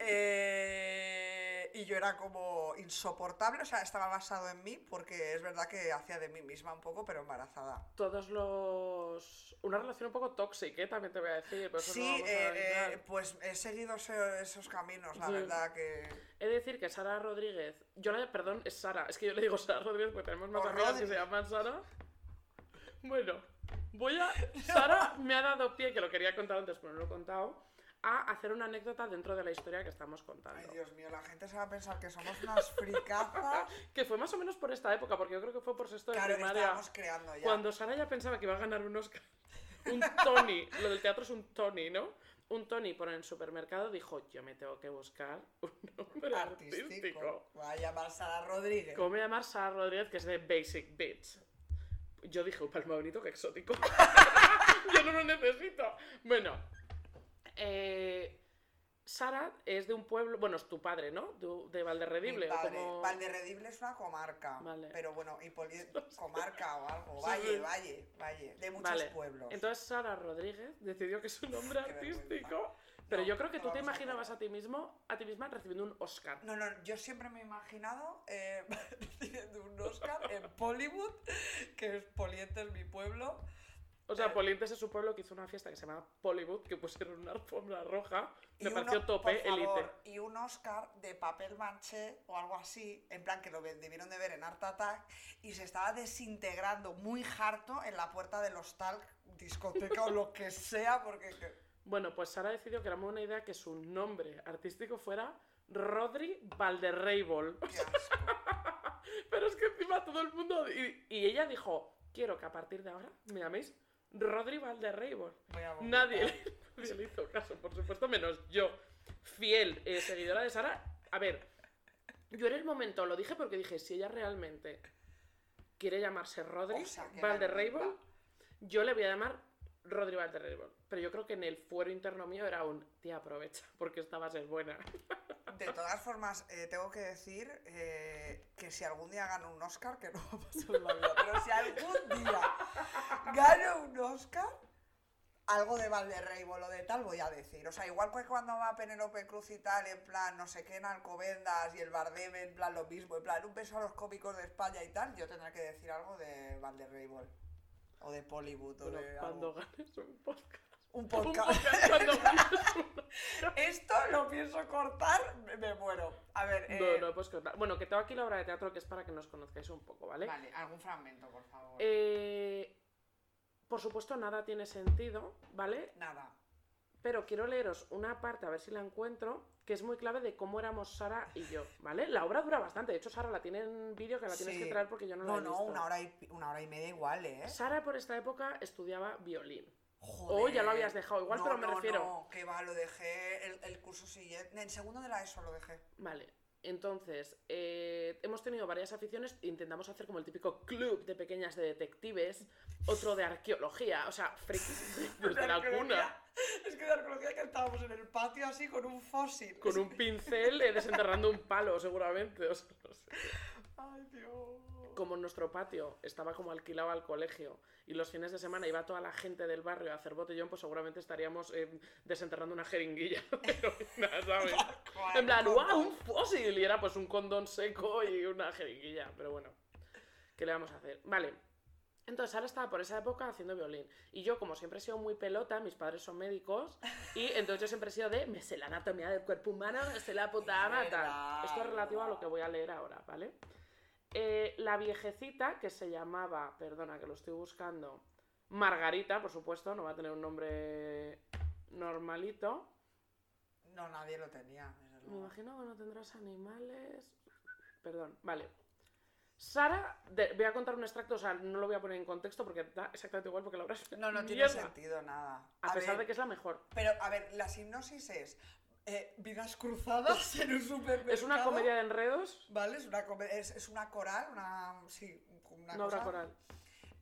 Eh, y yo era como insoportable, o sea, estaba basado en mí porque es verdad que hacía de mí misma un poco, pero embarazada. Todos los... Una relación un poco tóxica, ¿eh? también te voy a decir. pero no Sí, a eh, eh, pues he seguido esos caminos, la Sí. verdad que... He de decir que Sara Rodríguez, yo la perdón, es Sara, es que yo le digo Sara Rodríguez porque tenemos más O amigas que Rodri. se llaman Sara. Bueno, voy a. Sara me ha dado pie, que lo quería contar antes, pero no lo he contado, a hacer una anécdota dentro de la historia que estamos contando. Ay, Dios mío, la gente se va a pensar que somos unas fricazas. Que fue más o menos por esta época, porque yo creo que fue por sexto de claro, primaria. creando ya. Cuando Sara ya pensaba que iba a ganar un Oscar, un Tony, lo del teatro es un Tony, ¿no? Un Tony por el supermercado dijo, yo me tengo que buscar un nombre artístico. Artístico. Va a llamar Sara Rodríguez. ¿Cómo me llamar Sara Rodríguez, que es de Basic Beats? Yo dije, es más bonito que exótico. Yo no lo necesito. Bueno, eh, Sara es de un pueblo, bueno, es tu padre, ¿no? De, de Valderredible. Mi o padre. como- Valderredible es una comarca. Vale. Pero bueno, y comarca o algo. Valle, sí. valle, valle. De muchos Vale. pueblos. Entonces Sara Rodríguez decidió que su nombre Qué vergüenza. artístico. Pero No, yo creo que no tú te a imaginabas a ti mismo, a ti misma recibiendo un Oscar. No, no, yo siempre me he imaginado eh, recibiendo un Oscar en Bollywood, que es Polientes, mi pueblo. O sea, Eh. Polientes es su pueblo que hizo una fiesta que se llama Bollywood, que pusieron una alfombra roja. Me uno- pareció tope, élite. Y un Oscar de papel manché o algo así, en plan que lo debieron de ver en Art Attack, y se estaba desintegrando muy harto en la puerta del hostal, discoteca o lo que sea, porque... que- Bueno, pues Sara decidió que era una buena idea que su nombre artístico fuera Rodri Valderreibol. qué asco. Pero es que encima todo el mundo... Y, y ella dijo, quiero que a partir de ahora me llaméis Rodri vomitar. Nadie, le hizo caso, por supuesto, menos yo, fiel eh, seguidora de Sara. A ver, yo en el momento lo dije porque dije, si ella realmente quiere llamarse Rodri O sea, vergüenza. yo le voy a llamar Rodri Valderreibol. Pero yo creo que en el fuero interno mío era un, tía, aprovecha, porque esta va a ser buena. De todas formas, eh, tengo que decir eh, que si algún día gano un Oscar, que no va a pasar en la vida, pero si algún día gano un Oscar, algo de Valderrey o de tal voy a decir. O sea, igual que cuando va Penélope Cruz y tal, en plan, no sé qué, en Alcobendas y el Bardem, en plan, lo mismo, en plan, un beso a los cómicos de España y tal, yo tendré que decir algo de Valderrey o de Bollywood o Bueno, de cuando algo. ganes un podcast. Un Un podcast. cuando Esto lo pienso cortar, me, muero. A ver, eh, No, no puedes contar. Bueno, que tengo aquí la obra de teatro que es para que nos conozcáis un poco, ¿vale? Vale, algún fragmento, por favor. Eh, por supuesto, nada tiene sentido, ¿vale? Nada. Pero quiero leeros una parte, a ver si la encuentro, que es muy clave de cómo éramos Sara y yo, ¿vale? La obra dura bastante. De hecho, Sara la tiene en vídeo que la tienes Sí. que traer porque yo no, la No, he no, visto. una hora, y, pi- una hora y media igual, ¿eh? Sara por esta época estudiaba violín. Joder. O ya lo habías dejado igual, No, pero me no, refiero. No, que va, lo dejé el, el curso siguiente. En segundo de la ESO lo dejé. Vale. Entonces, eh, hemos tenido varias aficiones. Intentamos hacer como el típico club de pequeñas de detectives, otro de arqueología, o sea, frikis desde la cuna. Es que de arqueología que estábamos en el patio así con un fósil. Con un pincel eh, desenterrando un palo, seguramente. o sea, no sé. Ay, Dios. Como nuestro patio estaba como alquilado al colegio y los fines de semana iba toda la gente del barrio a hacer botellón, pues seguramente estaríamos eh, desenterrando una jeringuilla. Pero ¿sabes? En plan, ¡wow! Un fósil. Y era pues un condón seco y una jeringuilla. Pero bueno, ¿qué le vamos a hacer? Vale. Entonces, ahora estaba por esa época haciendo violín. Y yo, como siempre he sido muy pelota, mis padres son médicos, y entonces yo siempre he sido de, me sé la anatomía del cuerpo humano, me sé la puta. Verdad. Esto es relativo a lo que voy a leer ahora, ¿vale? Eh, la viejecita, que se llamaba, perdona que lo estoy buscando, Margarita, por supuesto, no va a tener un nombre normalito. No, nadie lo tenía, desde Me imagino que no tendrás animales. Perdón, vale. Sara, de- voy a contar un extracto, o sea, no lo voy a poner en contexto porque da exactamente igual porque la obra es No, no tiene mierda. sentido nada. A, pesar ver, de que es la mejor. Pero, a ver, la hipnosis es eh, vidas cruzadas en un supermercado. Es una comedia de enredos, ¿Vale? Es una, es, es una coral, una... Sí, una, una obra cosa. coral.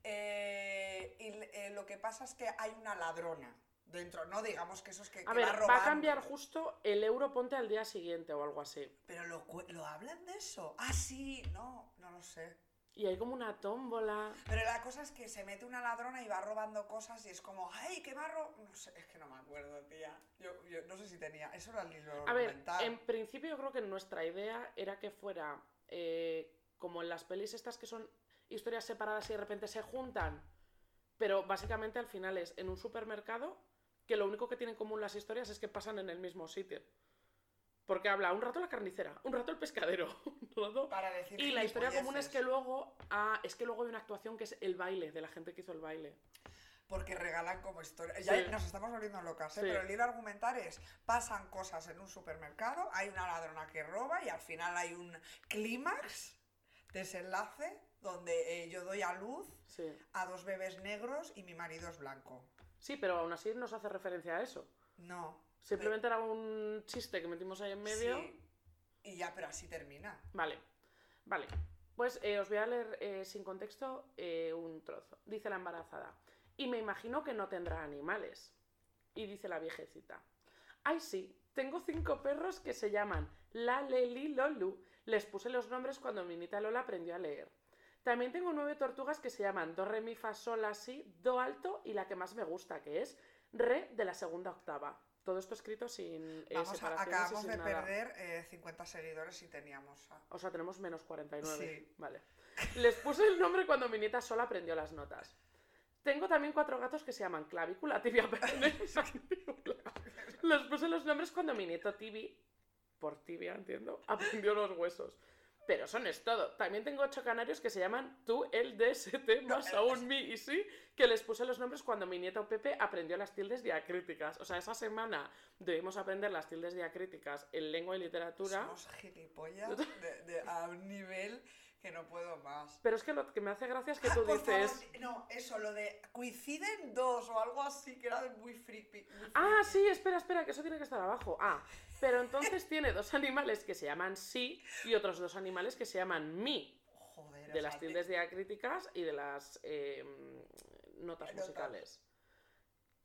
Eh, y eh, lo que pasa es que hay una ladrona dentro, ¿no? Digamos que eso es que, A que ver, va va, a cambiar justo el euro ponte al día siguiente o algo así. Pero lo, lo hablan de eso. Ah, sí, no, no lo sé. Y hay como una tómbola. Pero la cosa es que se mete una ladrona y va robando cosas y es como, ¡ay, qué barro! No sé, es que no me acuerdo, tía. Yo, yo no sé si tenía. Eso era el libro A ver, en principio yo creo que nuestra idea era que fuera eh, como en las pelis estas que son historias separadas y de repente se juntan. Pero básicamente al final es en un supermercado que lo único que tienen en común las historias es que pasan en el mismo sitio. Porque habla un rato la carnicera, un rato el pescadero, un rato... Para decir Y la historia común es que luego... Ah, es que luego hay una actuación que es el baile, de la gente que hizo el baile. Porque regalan como historia. Ya Sí. nos estamos volviendo locas, ¿eh? Sí. Pero el hilo argumental es: pasan cosas en un supermercado, hay una ladrona que roba y al final hay un clímax, desenlace, donde eh, yo doy a luz Sí. a dos bebés negros y mi marido es blanco. Sí, pero aún así nos hace referencia a eso. No. Simplemente era un chiste que metimos ahí en medio. Sí. Y ya, pero así termina. Vale, vale. Pues eh, os voy a leer eh, sin contexto eh, un trozo. Dice la embarazada. Y me imagino que no tendrá animales. Y dice la viejecita. Ay, sí, tengo cinco perros que se llaman La Leli Lolu. Les puse los nombres cuando mi nieta Lola aprendió a leer. También tengo nueve tortugas que se llaman Do, Re, Mi, Fa, Sol, La, Si, Do alto y la que más me gusta, que es Re de la segunda octava. Todo esto escrito sin eh, Vamos a- acabamos sin de nada. perder eh, 50 seguidores y teníamos. a- O sea, tenemos menos 49. Sí. Vale. Les puse el nombre cuando mi nieta sola aprendió las notas. Tengo también cuatro gatos que se llaman Clavícula, Tibia. Les puse los nombres cuando mi nieto Tibi, por tibia, entiendo, aprendió los huesos. Pero eso no es todo. También tengo ocho canarios que se llaman tú, el, DST, más aún mi y sí, que les puse los nombres cuando mi nieto Pepe aprendió las tildes diacríticas. O sea, esa semana debimos aprender las tildes diacríticas en lengua y literatura. Somos gilipollas de, de- a un nivel que no puedo más. Pero es que lo que me hace gracia es que Ah, tú dices... favor, no, eso, lo de coinciden dos o algo así, que era muy freaky. muy Ah, sí, espera, espera, que eso tiene que estar abajo. Ah, pero entonces tiene dos animales que se llaman sí y otros dos animales que se llaman mi, Joder, de las tildes diacríticas y de las eh, notas musicales.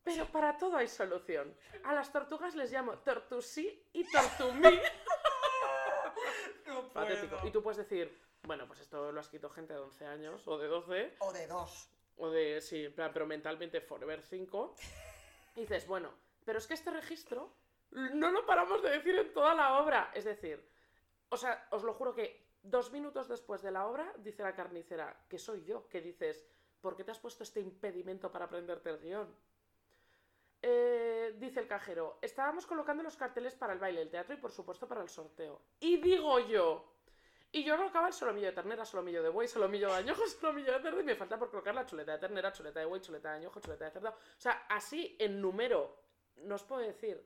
Pero para todo hay solución. A las tortugas les llamo tortusí y tortumí. No Patético. puedo. Y tú puedes decir, bueno, pues esto lo ha escrito gente de 11 años o de 12 O de dos. o de, sí, en plan, pero mentalmente Forever 5. Y dices, bueno, pero es que este registro no lo paramos de decir en toda la obra. Es decir, o sea, os lo juro que dos minutos después de la obra, dice la carnicera, que soy yo, que dices, ¿por qué te has puesto este impedimento para aprenderte el guion? Eh, dice el cajero, estábamos colocando los carteles para el baile, el teatro y por supuesto para el sorteo. Y digo yo, y yo colocaba el solomillo de ternera, solomillo de buey, solomillo de añojo, solomillo de cerdo y me falta por colocar la chuleta de ternera, chuleta de buey, chuleta de añojo, chuleta de cerdo. O sea, así en número, no os puedo decir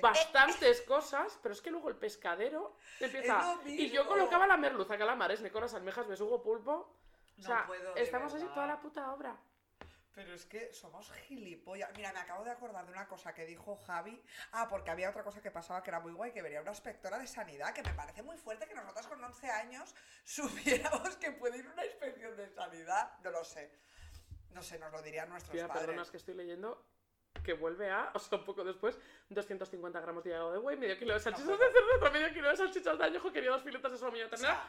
bastantes cosas, pero es que luego el pescadero empieza... Y yo colocaba la merluza, calamares, necoras, almejas, besugo, pulpo... O No sea, puedo, estamos así toda la puta obra. Pero es que somos gilipollas. Mira, me acabo de acordar de una cosa que dijo Javi. Ah, porque había otra cosa que pasaba que era muy guay, que venía una inspectora de sanidad, que me parece muy fuerte que nosotras con 11 años supiéramos que puede ir una inspección de sanidad. No lo sé. No sé, nos lo dirían nuestros Tía, padres. perdona, es que estoy leyendo que vuelve a, o sea, un poco después, 250 gramos de hígado de buey, medio kilo de salchichas No de cerdo, otro medio kilo de salchichas de añojo, quería dos filetas de solomillo de O sea.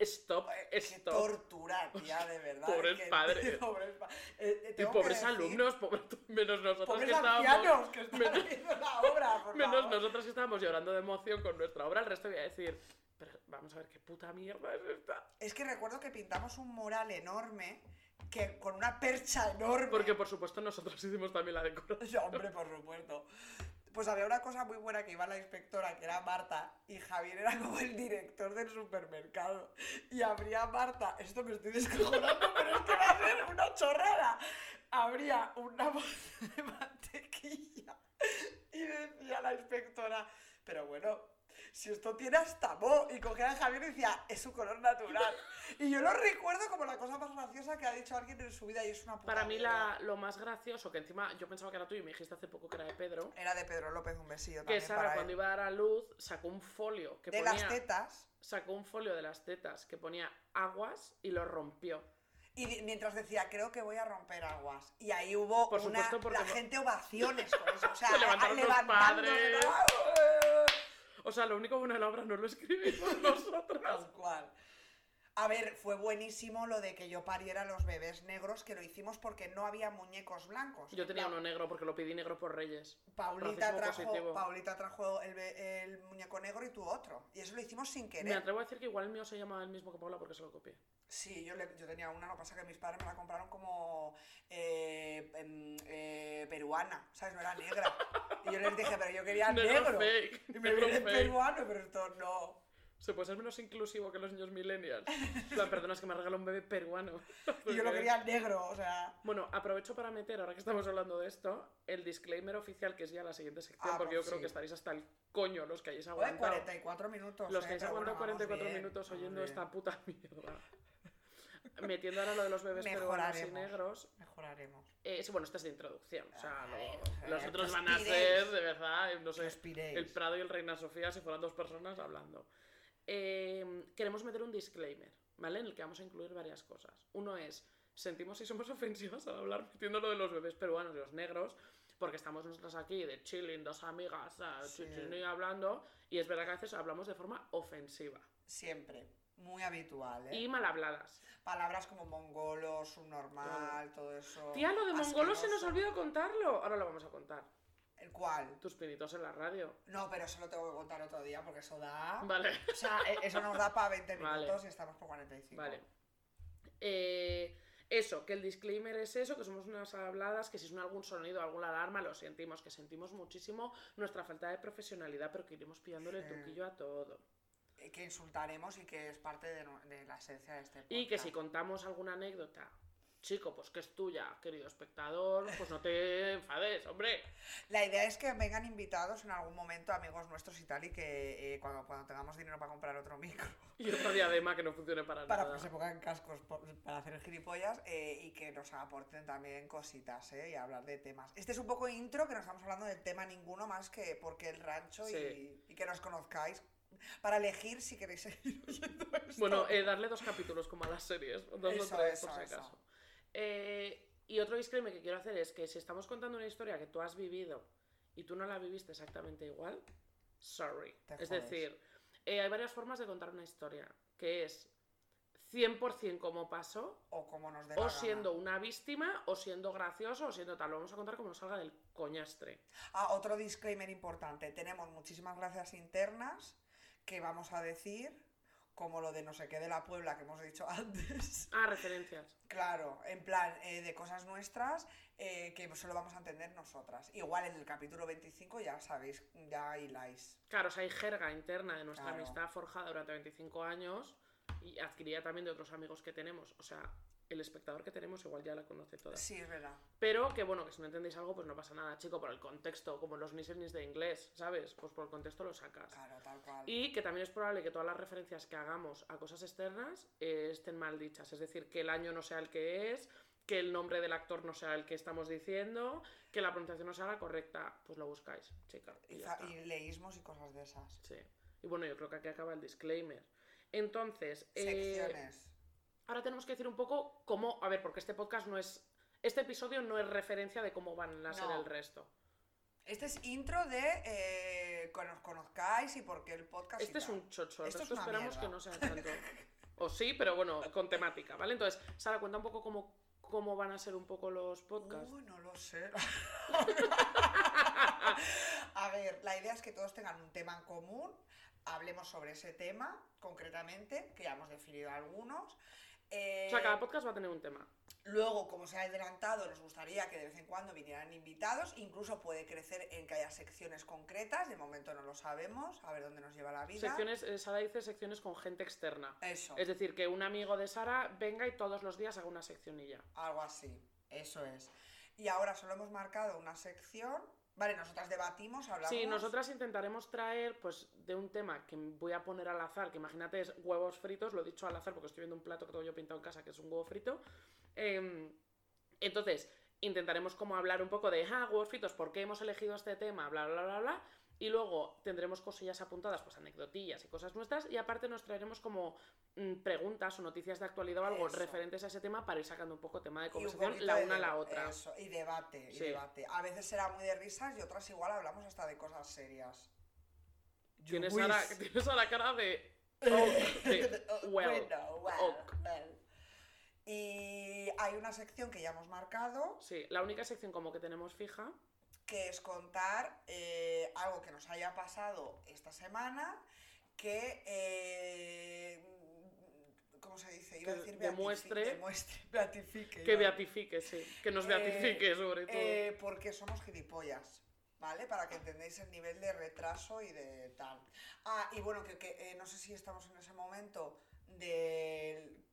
Stop, stop. tortura, tía, de verdad. Pobres que- padres. pobres eh, Y pobres alumnos, pobres, menos nosotros Pobres que estábamos. que están menos- la obra, por Menos favor. nosotros que estábamos llorando de emoción con nuestra obra, el resto voy a decir, pero vamos a ver qué puta mierda es esta. Es que recuerdo que pintamos un mural enorme que con una percha enorme. Porque por supuesto nosotros hicimos también la decoración. Sí, hombre, por supuesto. Pues había una cosa muy buena que iba la inspectora, que era Marta, y Javier era como el director del supermercado. Y abría Marta, esto me estoy descojonando, pero es que va a ser una chorrada. Abría una bolsa de mantequilla y decía la inspectora, pero bueno, si esto tiene hasta mo. Y cogía a Javier y decía, es su color natural. Y yo lo recuerdo como la cosa más graciosa que ha dicho alguien en su vida y es una puta Para mí la, lo más gracioso, que encima yo pensaba que era tuyo y me dijiste hace poco que era de Pedro, Era de Pedro López, un besillo que Sara para cuando él. iba a dar a luz sacó un folio que De ponía... las tetas. Sacó un folio de las tetas que ponía aguas y lo rompió. Y mientras decía, creo que voy a romper aguas. Y ahí hubo Por una, supuesto, porque la gente ovaciones con eso. O sea, Se levantaron los padres. ¡ah! O sea, lo único bueno de la obra no lo escribimos nosotros. Tal cual. A ver, fue buenísimo lo de que yo pariera los bebés negros, que lo hicimos porque no había muñecos blancos. Yo tenía uno negro porque lo pedí negro por Reyes. Paulita trajo. Paulita trajo el, el muñeco negro y tú otro. Y eso lo hicimos sin Me querer. atrevo a decir que igual el mío se llama el mismo que Paula porque se lo copié. Sí, yo, le- yo tenía una, lo que pasa que mis padres me la compraron como eh, em, eh, peruana, ¿sabes? No era negra. Y yo les dije, pero yo quería negro. fake. Y me negro viene peruano, pero esto no. Se puede ser menos inclusivo que los niños millennials. En plan, perdona, es que me regaló un bebé peruano. Y yo lo quería negro, o sea. Bueno, aprovecho para meter, ahora que estamos hablando de esto, el disclaimer oficial, que es ya la siguiente sección, Ah, porque yo pues creo sí. que estaréis hasta el coño los que hayáis aguantado. 44 minutos. Los eh, que hayáis aguantado bueno, vamos 44 bien, minutos oyendo esta puta mierda. Metiendo ahora lo de los bebés peruanos y negros. Mejoraremos. Eh, bueno, esto es de introducción. O sea, A no- ver, o sea, los que otros os van a ser, de verdad, eh, no sé, el Prado y el Reina Sofía si fueran dos personas hablando. Eh, queremos meter un disclaimer, ¿vale? En el que vamos a incluir varias cosas. Uno es, sentimos si somos ofensivas al hablar metiendo lo de los bebés peruanos y los negros, porque estamos nosotras aquí de chilling, dos amigas, ah, Sí. hablando, y es verdad que a veces hablamos de forma ofensiva Siempre. Muy habitual, ¿eh? y mal habladas. Palabras como mongolo, subnormal, todo eso. Tía, lo de mongolo se nos olvidó contarlo. Ahora lo vamos a contar. ¿El cual? Tus pinitos en la radio. No, pero eso lo tengo que contar otro día porque eso da. Vale. O sea, e- eso nos da para 20 Vale. minutos y estamos por 45. Vale. Eh, eso, que el disclaimer es eso, que somos unas habladas, que si suena algún sonido, alguna alarma, lo sentimos, que sentimos muchísimo nuestra falta de profesionalidad, pero que iremos pillándole el Sí. truquillo a todo. Que insultaremos y que es parte de, de la esencia de este podcast. Y que si contamos alguna anécdota, chico, pues que es tuya, querido espectador, pues no te enfades, hombre. La idea es que vengan invitados en algún momento, amigos nuestros y tal, y que eh, cuando, cuando tengamos dinero para comprar otro micro, Y otra diadema que no funcione para, para nada. que se pongan cascos por- para hacer gilipollas eh, y que nos aporten también cositas ¿eh? y hablar de temas. Este es un poco intro, que no estamos hablando del tema ninguno más que porque el rancho y- Sí. y, que nos conozcáis para elegir si queréis seguir oyendo esto. Bueno, eh, darle dos capítulos como a las series, dos o Eso, tres eso, por si eso. acaso. Eh, y otro disclaimer que quiero hacer es que si estamos contando una historia que tú has vivido y tú no la viviste exactamente igual, sorry. Es decir, eh, hay varias formas de contar una historia, que es 100% como pasó, o como nos dé la o gana. siendo una víctima, o siendo gracioso, o siendo tal. Lo vamos a contar como nos salga del coñastre. Ah, otro disclaimer importante. Tenemos muchísimas gracias internas que vamos a decir, como lo de no sé qué de la Puebla que hemos dicho antes. Ah, referencias. Claro, en plan eh, de cosas nuestras eh, que solo vamos a entender nosotras. Igual en el capítulo 25 ya sabéis, ya hiláis. Claro, o sea, hay jerga interna de nuestra Claro. amistad forjada durante 25 años y adquirida también de otros amigos que tenemos. O sea, el espectador que tenemos igual ya la conoce toda. Sí, es verdad. Pero que bueno, que si no entendéis algo, pues no pasa nada, chico, por el contexto, como los nis de inglés, ¿sabes? Pues por el contexto lo sacas. Claro, tal cual. Y que también es probable que todas las referencias que hagamos a cosas externas eh, estén mal dichas. Es decir, que el año no sea el que es, que el nombre del actor no sea el que estamos diciendo, que la pronunciación no sea la correcta. Pues lo buscáis, chica. Y leísmos y cosas de esas. Sí. Y bueno, yo creo que aquí acaba el disclaimer. Entonces, eh, Secciones. Ahora tenemos que decir un poco cómo. A ver, porque este podcast no es. Este episodio no es referencia de cómo van a ser No. el resto. Este es intro de eh, que nos conozcáis y por qué el podcast. Este es un chocho. Esto es esperamos mierda. que no sea tanto. O sí, pero bueno, con temática, ¿vale? Entonces, Sara, cuenta un poco cómo, cómo van a ser un poco los podcasts. No lo sé. A ver, la idea es que todos tengan un tema en común, hablemos sobre ese tema concretamente, que ya hemos definido algunos. Eh, O sea, cada podcast va a tener un tema. Luego, como se ha adelantado, nos gustaría que de vez en cuando vinieran invitados, incluso puede crecer en que haya secciones concretas, de momento no lo sabemos, a ver dónde nos lleva la vida. Secciones, eh, Sara dice secciones con gente externa. Eso, Es decir, que un amigo de Sara venga y todos los días haga una seccionilla. algo así, eso es. Y ahora solo hemos marcado una sección, vale, nosotras debatimos, hablamos... Sí, nosotras intentaremos traer, pues, de un tema que voy a poner al azar, que imagínate es huevos fritos, lo he dicho al azar porque estoy viendo un plato que tengo yo pintado en casa, que es un huevo frito. Em, entonces, intentaremos como hablar un poco de, ah, huevos fritos, ¿por qué hemos elegido este tema? Bla, bla, bla, bla. Y luego tendremos cosillas apuntadas, pues anecdotillas y cosas nuestras. Y aparte nos traeremos como mm, preguntas o noticias de actualidad o algo Eso. referentes a ese tema para ir sacando un poco tema de un conversación la de una a la otra. Eso, y debate, y Sí. debate. A veces será muy de risas y otras igual hablamos hasta de cosas serias. Tienes Lluís. ahora, tienes ahora cara de well, Bueno, well, well. Y hay una sección que ya hemos marcado, Sí, la única sección como que tenemos fija. Que es contar eh, algo que nos haya pasado esta semana, que, eh, ¿cómo se dice? Iba a decir demuestre- beatifi- demuestre, beatifique. Que beatifique, sí. Que nos Eh, beatifique, sobre todo. Eh, porque somos gilipollas, ¿vale? Para que entendáis el nivel de retraso y de tal. Ah, y bueno, que, que, eh, no sé si estamos en ese momento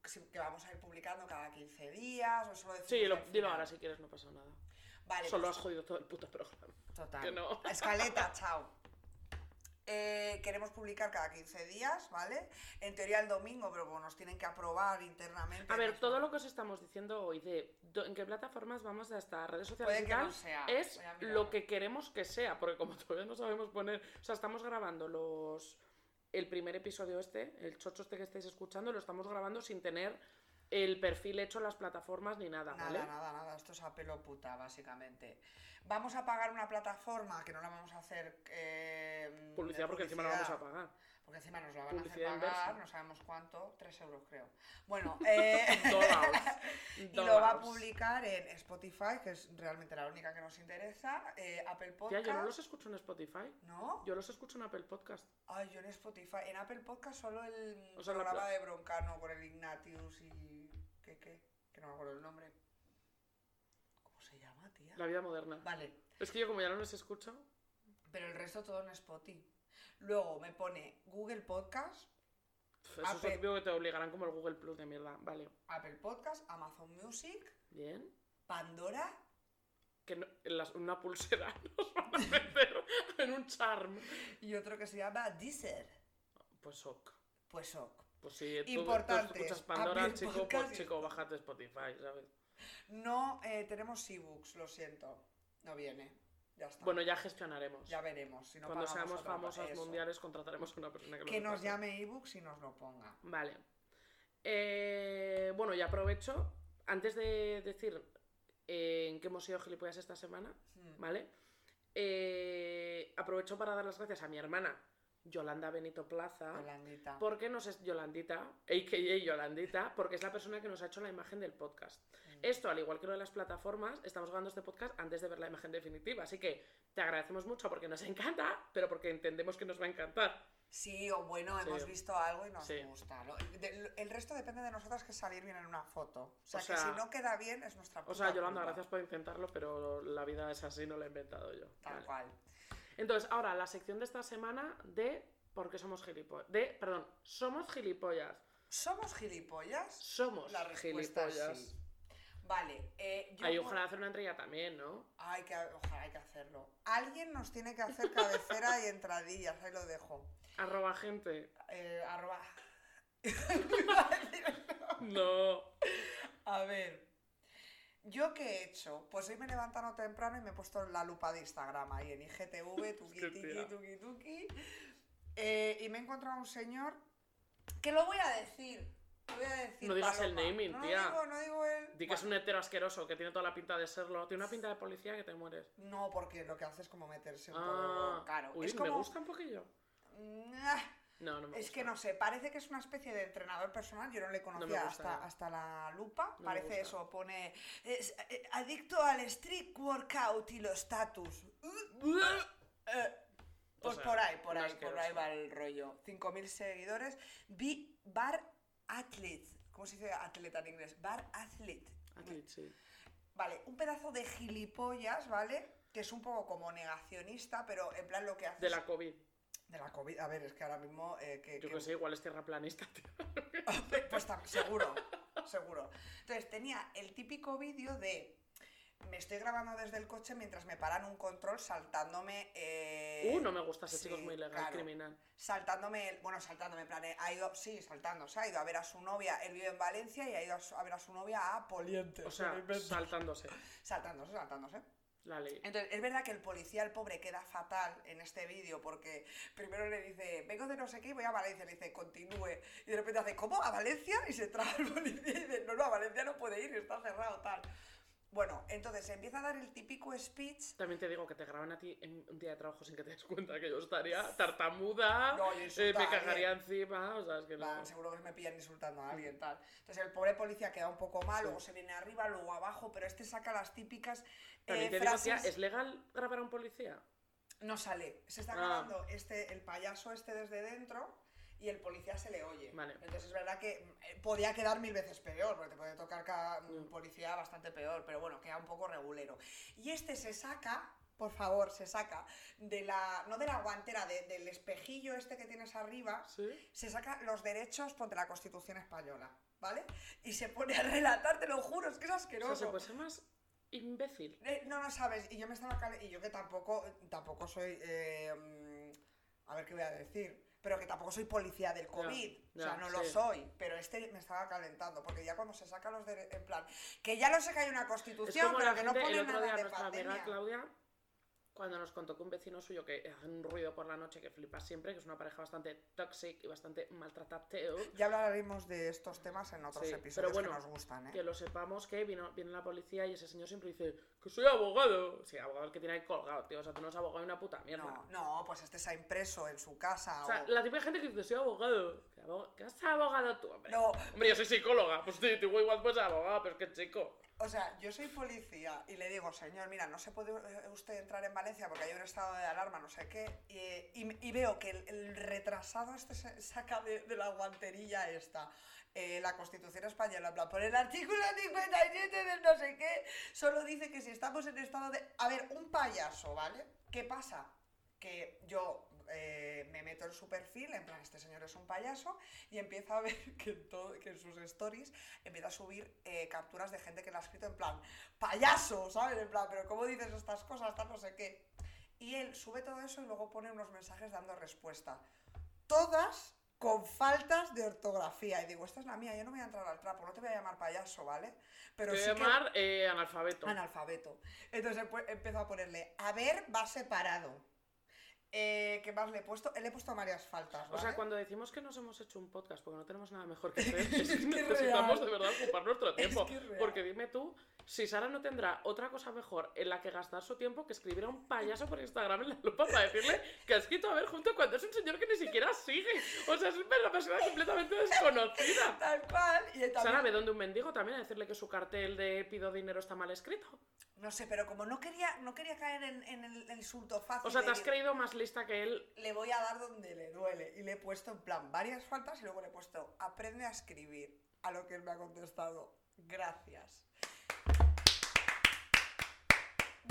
si- que vamos a ir publicando cada 15 días o sí, lo- al dilo ahora si quieres, no pasa nada. Vale, Solo pues, has jodido todo el puto programa. total. que no. Escaleta, chao. Eh, queremos publicar cada 15 días, ¿vale? En teoría el domingo, pero como nos tienen que aprobar internamente. A ver, todo lo que os estamos diciendo hoy de do- en qué plataformas vamos a estar, redes sociales Puede y que tal, no sea. es lo que queremos que sea, porque como todavía no sabemos poner, o sea, estamos grabando los el primer episodio este, el chocho este que estáis escuchando, lo estamos grabando sin tener el perfil hecho en las plataformas ni nada, Nada, ¿vale? nada, nada, esto es a pelo puta, básicamente. Vamos a pagar una plataforma que no la vamos a hacer. eh, Publicidad de porque encima la vamos a publicidad, pagar. Porque encima nos la van a hacer Publicidad pagar, inversa. no sabemos cuánto, 3 euros creo. Bueno, eh, y lo va a publicar en Spotify, que es realmente la única que nos interesa, eh, Apple Tía, Podcast. yo no los escucho en Spotify. ¿No? Yo los escucho en Apple Podcast. Ay, yo en Spotify. En Apple Podcast solo el O sea, programa de Broncano con el Ignatius y. Que no me acuerdo el nombre. ¿Cómo se llama, tía? La vida moderna. Vale, Es que yo como ya no los escucho, pero el resto todo en Spotify. Luego me pone Google Podcast, eso es obvio que te obligarán como el Google Plus de mierda. Vale. Apple Podcast, Amazon Music, Bien. Pandora Que no- en las- una pulsera nos van a meter en un charm. y otro que se llama Deezer. Pues ok. Pues ok. Pues si tú, tú Importante, escuchas Pandora, chico, Podcast pues chico, bájate Spotify, ¿sabes? No eh, tenemos ebooks, lo siento. No viene. Ya está. Bueno, ya gestionaremos. ya veremos. Si no Cuando seamos famosas mundiales, contrataremos a una persona que, Que lo nos llame ebooks y nos lo ponga. Vale. Eh, bueno, y aprovecho, antes de decir eh, en qué hemos sido gilipollas esta semana, Hmm. ¿vale? Aprovecho para dar las gracias a mi hermana, Yolanda Benito Plaza. Yolandita. Porque nos es Yolandita, a.k.a. Yolandita, porque es la persona que nos ha hecho la imagen del podcast. Mm. Esto, al igual que lo de las plataformas, estamos grabando este podcast antes de ver la imagen definitiva. Así que te agradecemos mucho porque nos encanta, pero porque entendemos que nos va a encantar. Sí, o bueno, Sí. hemos visto algo y nos Sí. gusta. El resto depende de nosotras que salir bien en una foto. O sea, O que si no queda bien es nuestra O sea, Yolanda, culpa. gracias por intentarlo, pero la vida es así, no la he inventado yo. Tal Vale. cual. Entonces, ahora la sección de esta semana de por qué somos gilipollas. De, perdón, somos gilipollas. ¿Somos gilipollas? Somos La respuesta es gilipollas. sí. Vale, eh, yo Ay, por- ojalá hacer una entrega también, ¿no? Ay, que, ojalá hay que hacerlo. Alguien nos tiene que hacer cabecera y entradillas, ahí lo dejo. Arroba gente. Eh, arroba... No. A ver, ¿yo qué he hecho? Pues hoy me he levantado temprano y me he puesto la lupa de Instagram ahí en IGTV, tuki Hostia, tuki tuki tuki. Eh, y me he encontrado a un señor que lo voy a decir. Lo voy a decir. No digas el naming, no, tía. No digo, no digo el. Di que es un hetero asqueroso, que tiene toda la pinta de serlo. Tiene una pinta de policía que te mueres. No, porque lo que hace es como meterse un Ah, poco. Claro. uy, es me gusta un poquillo. No, no me Es gusta. que no sé, parece que es una especie de entrenador personal, yo no le conocía gusta, hasta, no. hasta la lupa, No parece eso, pone es, eh, adicto al street workout y los status. Eh, pues sea, por ahí, por ahí, por ahí va el rollo. 5.000 seguidores. Vi Bar Athlete. ¿Cómo se dice atleta en inglés? Bar Athlete. Athlete, sí. Vale, un pedazo de gilipollas, ¿vale? Que es un poco como negacionista, pero en plan lo que hace De la COVID. De la COVID. A ver, es que ahora mismo... eh, que, Yo que- que sé, igual es tierraplanista, tío. Pues tam- seguro, seguro. Entonces tenía el típico vídeo de me estoy grabando desde el coche mientras me paran un control saltándome. eh, Uh, no me gusta ese chico, es muy ilegal, claro. criminal. Saltándome, el- bueno, saltándome, en plan, eh, ha ido, sí, saltando, se ha ido a ver a su novia, él vive en Valencia y ha ido a, ver a su novia a Poliente. O se sea, saltándose saltándose, saltándose. La ley. Entonces, es verdad que el policía, el pobre, queda fatal en este vídeo porque primero le dice, vengo de no sé qué y voy a Valencia. Le dice, continúe. Y de repente hace, ¿cómo? ¿A Valencia? Y se traga el policía y dice, no, no, a Valencia no puede ir, está cerrado, tal. Bueno, entonces empieza a dar el típico speech. También te digo que te graban a ti en un día de trabajo sin que te des cuenta que yo estaría tartamuda, No, yo eh, me cagaría encima, o sea, es que no. Seguro que me pillan insultando a alguien, tal. Entonces el pobre policía queda un poco mal, luego se viene arriba, luego abajo, pero este saca las típicas eh, te digo, frases. tía, ¿es legal grabar a un policía? No sale. Se está Ah. grabando este, el payaso este desde dentro y el policía se le oye. Vale. Entonces es verdad que eh, podía quedar mil veces peor, porque te puede tocar cada un Mm. policía bastante peor, pero bueno, queda un poco regulero. Y este se saca, por favor, se saca de la, no de la guantera, de- del espejillo este que tienes arriba, Sí. se saca los derechos ponte la Constitución española, ¿vale? Y se pone a relatar, te lo juro, es que es O asqueroso. sea, se puede ser más imbécil. Eh, no, no sabes, y yo me estaba y yo que tampoco, tampoco soy, eh, mm, a ver qué voy a decir, pero que tampoco soy policía del COVID, o sea, no lo soy, pero este me estaba calentando, porque ya cuando se saca los derechos, en plan, que ya lo sé que hay una constitución, pero que no pone el otro nada día de pandemia. Claudia, cuando nos contó que un vecino suyo que hace un ruido por la noche que flipa siempre, que es una pareja bastante tóxica y bastante maltratateo, Ya hablaremos de estos temas en otros Sí, episodios pero bueno, que nos gustan, ¿eh? que lo sepamos que vino, viene la policía y ese señor siempre dice que soy abogado. Sí, abogado el que tiene ahí colgado, tío. O sea, tú no eres abogado de una puta mierda. No, no, pues este se ha impreso en su casa. O sea, o- la típica gente que dice soy abogado. ¿Qué, abog- ¿Qué has abogado tú, hombre? No, Hombre, yo soy psicóloga. Pues sí, tú igual puedes ser abogado, pero es que chico. O sea, yo soy policía y le digo, señor, mira, no se puede eh, usted entrar en Valencia porque hay un estado de alarma, no sé qué, y, veo que el, retrasado este saca de, la guanterilla esta. eh, la Constitución Española, plan, por el artículo 57 del no sé qué, solo dice que si estamos en estado de... A ver, un payaso, ¿vale? ¿Qué pasa? Que yo eh, me meto en su perfil, en plan, este señor es un payaso, y empiezo a ver que en, todo, que en sus stories empieza a subir eh, capturas de gente que le ha escrito en plan, payaso, ¿sabes? En plan, pero ¿cómo dices estas cosas? Tal, no sé qué. Y él sube todo eso y luego pone unos mensajes dando respuesta. Todas con faltas de ortografía. Y digo, esta es la mía, yo no voy a entrar al trapo, no te voy a llamar payaso, ¿vale? Pero Te voy sí a que- llamar eh, analfabeto. analfabeto. Entonces empe- empezó a ponerle, a ver, va separado. Eh, ¿Qué más le he puesto? Le he puesto varias faltas. O sea, cuando decimos que nos hemos hecho un podcast porque no tenemos nada mejor que hacer, es que Es que necesitamos real. de verdad ocupar nuestro tiempo. es porque dime tú, si Sara no tendrá otra cosa mejor en la que gastar su tiempo que escribir a un payaso por Instagram en la lupa para decirle que ha escrito a ver junto cuando es un señor que ni siquiera sigue. O sea, es una persona completamente desconocida. Tal cual. Y también- Sara ve donde un mendigo también a decirle que su cartel de pido dinero está mal escrito. No sé, pero como no quería, no quería caer en, en el, insulto fácil. O sea, te has creído más lista que él. Le voy a dar donde le duele. Y le he puesto en plan varias faltas y luego le he puesto aprende a escribir. A lo que él me ha contestado. Gracias.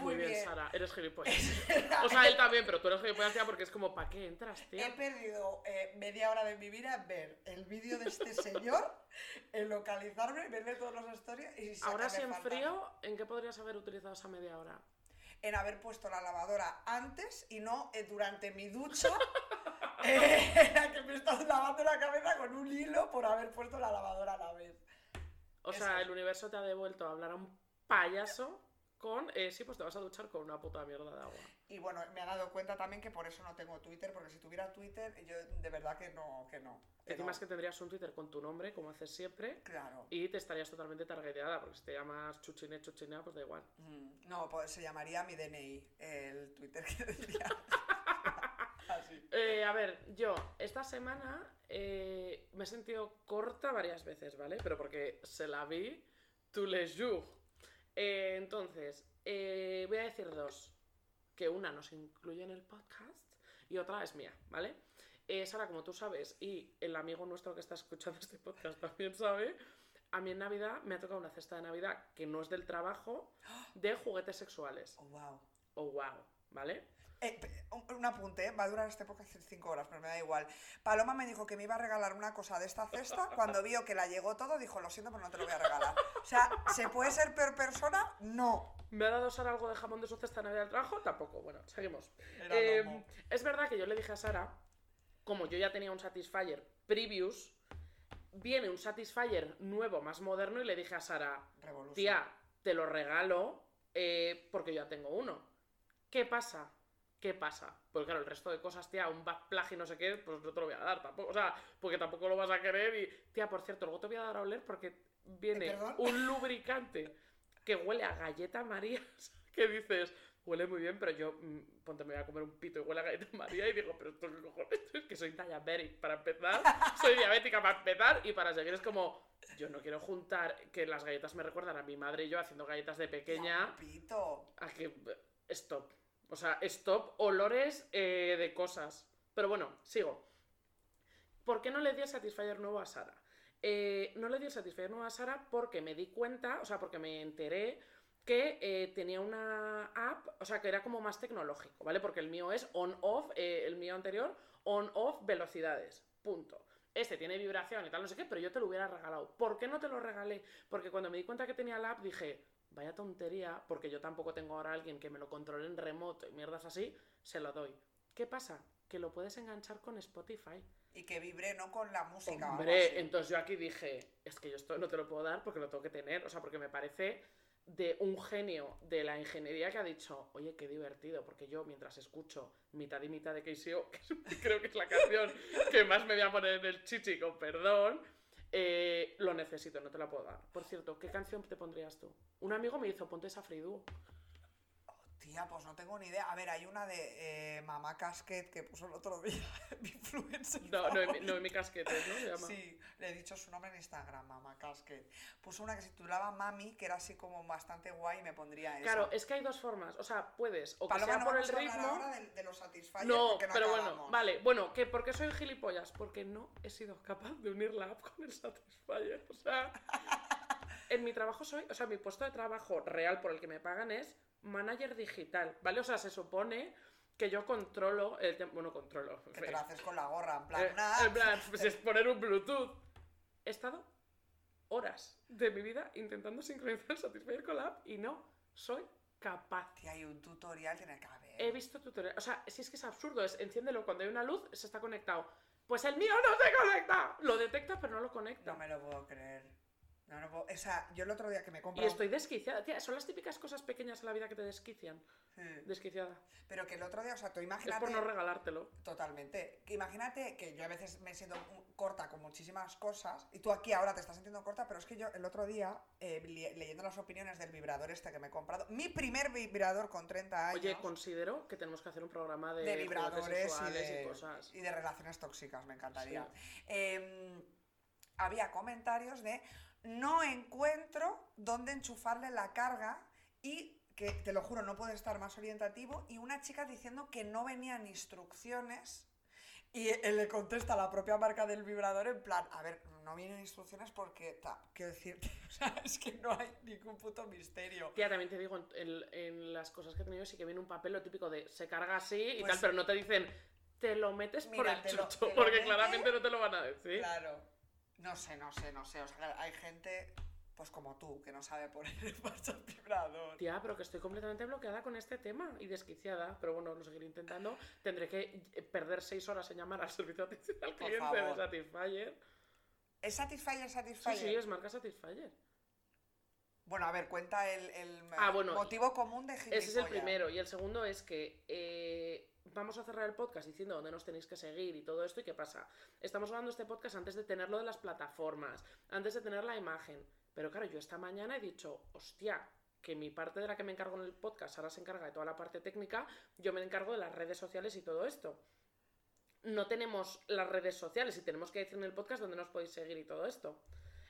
Muy, bien, Sara, eres gilipollas. o sea, él también, pero tú eres gilipollas tía, porque es como, ¿para qué entras, tío? He perdido eh, media hora de mi vida en ver el vídeo de este señor, en localizarme, verle todos los stories y Ahora, si en frío, ¿en qué podrías haber utilizado esa media hora? En haber puesto la lavadora antes y no eh, durante mi ducha. eh, en la que me estás lavando la cabeza con un hilo por haber puesto la lavadora a la vez. O Eso sea, el universo te ha devuelto a hablar a un payaso con, eh, sí, pues te vas a duchar con una puta mierda de agua. Y bueno, me ha dado cuenta también que por eso no tengo Twitter, porque si tuviera Twitter, yo de verdad que no, que no. que Encima no. es que tendrías un Twitter con tu nombre, como haces siempre, Claro. y te estarías totalmente targeteada, porque si te llamas Chuchine, Chuchina, pues da igual. Mm, No, pues se llamaría mi DNI, el Twitter que diría. Así. Eh, a ver, yo esta semana eh, me he sentido corta varias veces, ¿vale? Pero porque se la vi tous les jours. Eh, entonces, eh, voy a decir dos. Que una nos incluye en el podcast y otra es mía, ¿vale? Eh, Sara, como tú sabes, y el amigo nuestro que está escuchando este podcast también sabe, a mí en Navidad me ha tocado una cesta de Navidad que no es del trabajo, de juguetes sexuales. Oh, wow. Oh, wow, ¿vale? Eh, un, un apunte, ¿eh? va a durar este podcast 5 horas, pero me da igual. Paloma me dijo que me iba a regalar una cosa de esta cesta. Cuando vio que la llegó todo, dijo: Lo siento, pero no te lo voy a regalar. O sea, ¿se puede ser peor persona? No. ¿Me ha dado Sara algo de jamón de su cesta de Navidad del trabajo? Tampoco. Bueno, seguimos. Eh, lomo. es verdad que yo le dije a Sara, como yo ya tenía un Satisfyer previous, viene un Satisfyer nuevo, más moderno, y le dije a Sara, Revolución. tía, te lo regalo eh, porque yo ya tengo uno. ¿Qué pasa? ¿Qué pasa? Pues claro, el resto de cosas, tía, un backplug y no sé qué, pues no te lo voy a dar tampoco. O sea, porque tampoco lo vas a querer y... Tía, por cierto, luego te voy a dar a oler porque viene ¿Perdón? un lubricante que huele a galleta María, que dices, huele muy bien, pero yo, mm, ponte, me voy a comer un pito y huele a galleta María y digo, pero esto qué cojones, es que soy diabetic para empezar, soy diabética para empezar y para seguir es como, yo no quiero juntar que las galletas me recuerdan a mi madre y yo haciendo galletas de pequeña. Pito. A que. Stop. O sea, stop olores eh, de cosas. Pero bueno, sigo. ¿Por qué no le di el Satisfyer nuevo a Sara? Eh, no le di el Satisfyer nuevo a Sara porque me di cuenta, o sea, porque me enteré que eh, tenía una app, o sea, que era como más tecnológico, ¿vale? Porque el mío es on-off, el mío anterior, on-off velocidades. Punto este tiene vibración y tal, no sé qué, pero yo te lo hubiera regalado. ¿Por qué no te lo regalé? Porque cuando me di cuenta que tenía la app dije, vaya tontería, porque yo tampoco tengo ahora alguien que me lo controle en remoto y mierdas así, se lo doy. ¿Qué pasa? Que lo puedes enganchar con Spotify. Y que vibre no con la música. Hombre, entonces yo aquí dije, es que yo esto no te lo puedo dar porque lo tengo que tener, o sea, porque me parece de un genio de la ingeniería que ha dicho, oye, qué divertido, porque yo mientras escucho mitad y mitad de KCO, que creo que es la canción que más me voy a poner en el chichi, con perdón, eh, lo necesito, no te la puedo dar. Por cierto, ¿qué canción te pondrías tú? Un amigo me hizo, ponte esa Fridu. Tía, pues no tengo ni idea. A ver, hay una de eh, Mamá Casquet que puso el otro día mi influencer. No, no, no, mi Casquet, ¿no? Sí, le he dicho su nombre en Instagram, Mamá Casquet. Puso una que se titulaba Mami, que era así como bastante guay y me pondría esa. Claro, es que hay dos formas. O sea, puedes, o que sea por el ritmo. Ahora de, de los no, pero bueno, vale. Bueno, ¿que ¿por qué soy gilipollas? Porque no he sido capaz de unir la app con el Satisfyer. O sea. en mi trabajo soy, o sea, mi puesto de trabajo real por el que me pagan es manager digital, ¿vale? O sea, se supone que yo controlo el Bueno, controlo. Que te lo haces con la gorra, en plan, eh, En plan, pues es poner un Bluetooth. He estado horas de mi vida intentando sincronizar Satisfyer con la app y no soy capaz. Y hay un tutorial, tiene que haber. He visto tutorial. O sea, si es que es absurdo, es enciéndelo cuando hay una luz, se está conectado. Pues el mío no se conecta. Lo detecta, pero no lo conecta. No me lo puedo creer. No, no o sea, yo el otro día que me compré. Y estoy desquiciada. Tía, son las típicas cosas pequeñas en la vida que te desquician. Desquiciada. Pero que el otro día, o sea, tú imagínate. Es por no regalártelo. Totalmente. Imagínate que yo a veces me siento corta con muchísimas cosas. Y tú aquí ahora te estás sintiendo corta, pero es que yo el otro día, eh, leyendo las opiniones del vibrador este que me he comprado, mi primer vibrador con 30 años. Oye, considero que tenemos que hacer un programa de, de vibradores y de, y, cosas. y de relaciones tóxicas, me encantaría. Em, había comentarios de no encuentro dónde enchufarle la carga y que te lo juro, no puede estar más orientativo. Y una chica diciendo que no venían instrucciones. Y él le contesta a la propia marca del vibrador en plan, a ver, no vienen instrucciones porque, ta, quiero decirte, o sea, es que no hay ningún puto misterio. Tía, también te digo, en, las cosas que he tenido sí que viene un papel lo típico de se carga así y pues tal, pero no te dicen, te lo metes por el chucho, porque claramente no te lo van a decir. Claro. No sé, no sé, no sé. O sea, hay gente, pues como tú, que no sabe poner el marcha vibrador. Tía, pero que estoy completamente bloqueada con este tema y desquiciada. Pero bueno, lo seguiré intentando. Tendré que perder seis horas en llamar al servicio de atención al cliente de Satisfyer. ¿Es Satisfyer Satisfyer? Sí, sí, es marca Satisfyer. Bueno, a ver, cuenta el, ah, motivo común de Ese es el primero. Y el segundo es que eh, vamos a cerrar el podcast diciendo dónde nos tenéis que seguir y todo esto. ¿Y qué pasa? Estamos grabando este podcast antes de tenerlo de las plataformas, antes de tener la imagen. Pero claro, yo esta mañana he dicho, hostia, que mi parte de la que me encargo en el podcast ahora se encarga de toda la parte técnica, yo me encargo de las redes sociales y todo esto. No tenemos las redes sociales y tenemos que decir en el podcast dónde nos podéis seguir y todo esto.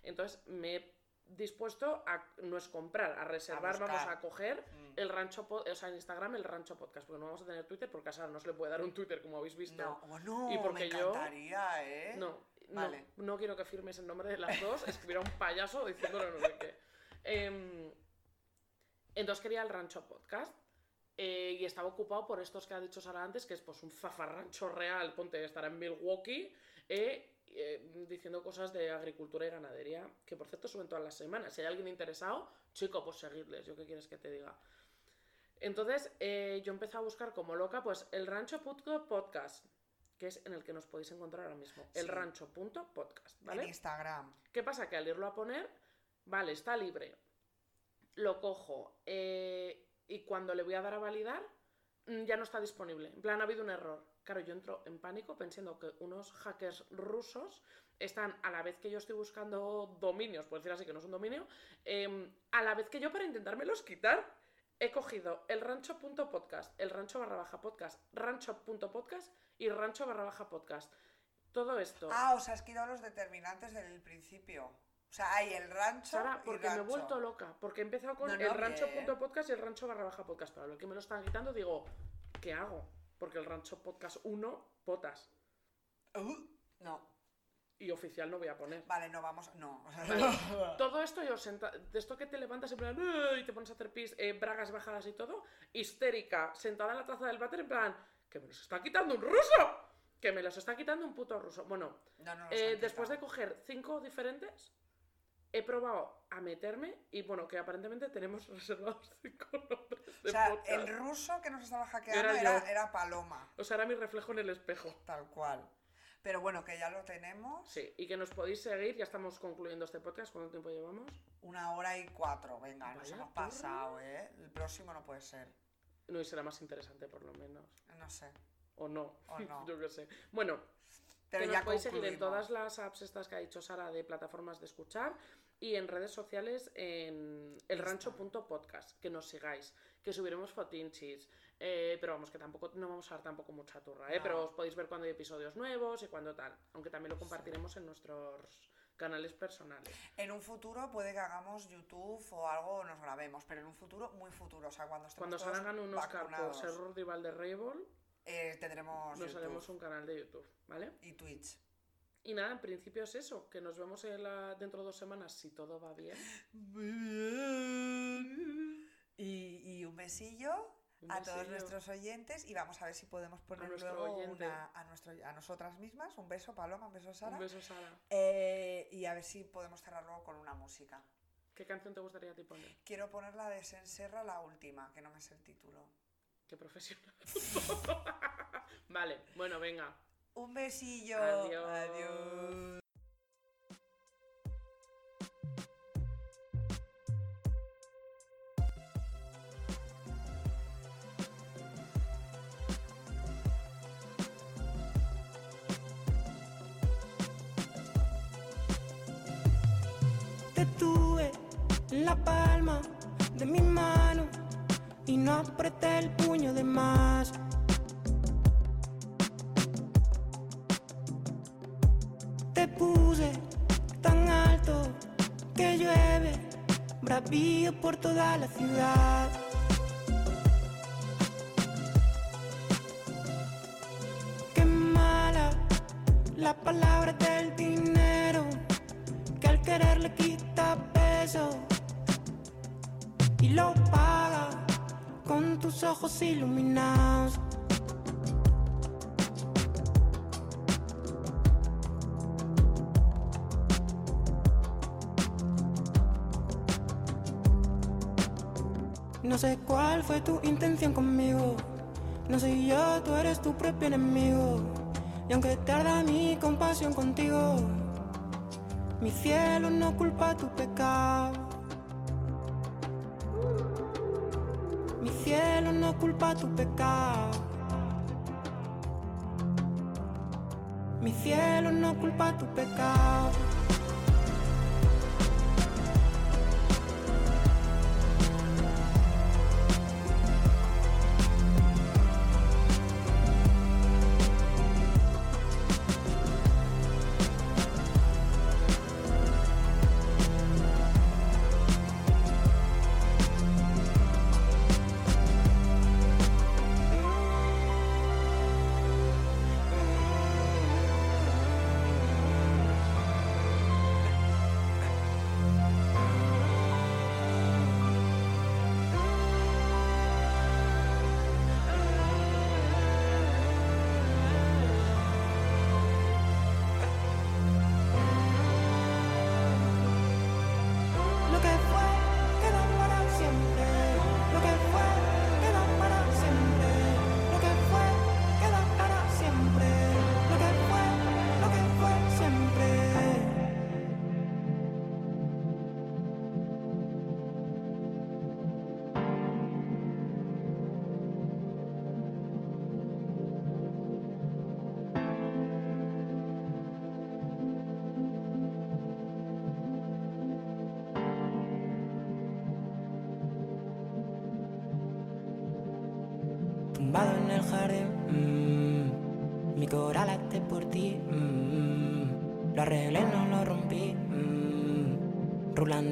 Entonces me he dispuesto a, no es comprar, a reservar, vamos a coger mm. el rancho, o sea, en Instagram el rancho podcast, porque no vamos a tener Twitter, porque a Sara no se le puede dar un Twitter, como habéis visto. No, oh, no y porque me encantaría, ¿eh? No, vale. no, quiero que firmes el nombre de las dos, escribiera un payaso diciéndolo no sé qué. Em, entonces quería el rancho podcast. Eh, y estaba ocupado por estos que ha dicho Sara antes, que es pues un zafarrancho real, ponte, estará en Milwaukee, eh, eh, diciendo cosas de agricultura y ganadería, que por cierto suben todas las semanas. Si hay alguien interesado, chico, pues seguirles, yo qué quieres que te diga. Entonces, eh, yo empecé a buscar como loca, pues el Rancho Podcast, que es en el que nos podéis encontrar ahora mismo. El rancho.podcast, ¿vale? En Instagram. ¿Qué pasa? Que al irlo a poner, vale, está libre. Lo cojo. Eh, y cuando le voy a dar a validar, mm, ya no está disponible. En plan, ha habido un error. Claro, yo entro en pánico pensando que unos hackers rusos están, a la vez que yo estoy buscando dominios, por decir así que no es un dominio, em, a la vez que yo para intentármelos quitar, he cogido el rancho.podcast, el rancho barra baja podcast, rancho.podcast y rancho barra baja podcast. Todo esto. Ah, o sea, has quitado los determinantes del principio. O sea, hay el rancho. Sara, y porque me he vuelto loca. Porque he empezado con No, no, el rancho bien. punto podcast y el rancho barra baja podcast. Pero lo que me lo están quitando, digo, ¿qué hago? Porque el rancho podcast 1, potas. Uh, no. Y oficial no voy a poner. Vale, no vamos. No. o sea, Todo esto yo senta... De esto que te levantas en plan... Y te pones a hacer pis, eh, bragas bajadas y todo. Histérica, sentada en la taza del váter en plan... Que me los está quitando un ruso. Que me los está quitando un puto ruso. Bueno, no, Eh, después de coger cinco diferentes, he probado a meterme y bueno, que aparentemente tenemos reservados cinco nombres de O sea, podcast. el ruso que nos estaba hackeando Era era, yo. era Paloma. O sea, era mi reflejo en el espejo. Tal cual. Pero bueno, que ya lo tenemos. Sí, y que nos podéis seguir, ya estamos concluyendo este podcast, ¿cuánto tiempo llevamos? Una hora y cuatro. Venga, nos hemos pasado, ¿eh? El próximo no puede ser. No, y será más interesante por lo menos. No sé. O no, O no. yo qué sé. Bueno, Pero que ya nos podéis seguir en todas las apps estas que ha dicho Sara de plataformas de escuchar y en redes sociales en elrancho.podcast, que nos sigáis, que subiremos fotinchis, eh, pero vamos, que tampoco no vamos a dar tampoco mucha turra, ¿eh? No. pero os podéis ver cuando hay episodios nuevos y cuando tal, aunque también lo compartiremos en nuestros canales personales. En un futuro puede que hagamos YouTube o algo o nos grabemos, pero en un futuro muy futuro, o sea, cuando estemos Cuando salgan un Oscar por vacunados, ser rival de Rainbow, eh, tendremos nos YouTube haremos un canal de YouTube, ¿vale? y Twitch. Y nada, en principio es eso, que nos vemos en la- dentro de dos semanas si todo va bien. Muy bien. Y, y un besillo Un a todos nuestros oyentes y vamos a ver si podemos poner nuestro luego una, a, nuestro, a nosotras mismas. Un beso, Paloma, un beso, Sara. Un beso, Sara. Eh, y a ver si podemos cerrar luego con una música. ¿Qué canción te gustaría a ti poner? Quiero poner la de Senserra, la última, que no me sé el título. Qué profesional. vale, bueno, venga. Un besillo. Adiós. Adiós. Te tuve en la palma de mi mano y no apreté el puño de más. Bravío por toda la ciudad. No sé cuál fue tu intención conmigo. No soy yo, tú eres tu propio enemigo. Y aunque tarda mi compasión contigo, mi cielo no culpa tu pecado. Mi cielo no culpa tu pecado. Mi cielo no culpa tu pecado.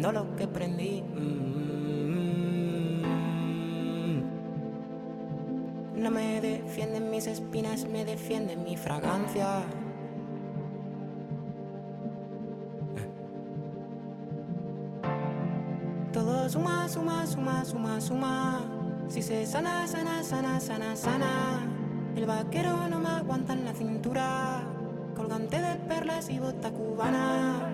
Rulando lo que prendí. mm, no me defienden mis espinas, me defiende mi fragancia. Todo suma, suma, suma, suma, suma. Si se sana, sana, sana, sana, sana. El vaquero no me aguanta en la cintura. Colgante de perlas y bota cubana.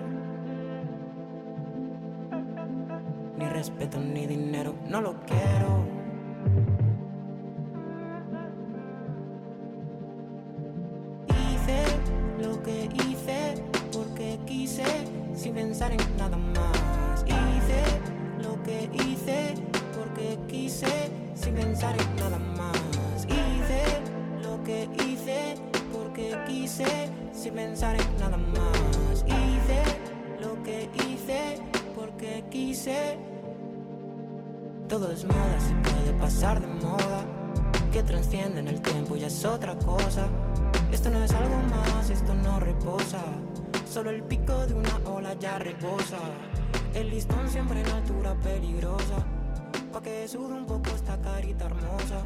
Respeto ni dinero, no lo quiero. Se puede pasar de moda. Que trasciende en el tiempo ya es otra cosa. Esto no es algo más, esto no reposa. Solo el pico de una ola ya reposa. El listón siempre en altura peligrosa. Pa' que sude un poco esta carita hermosa.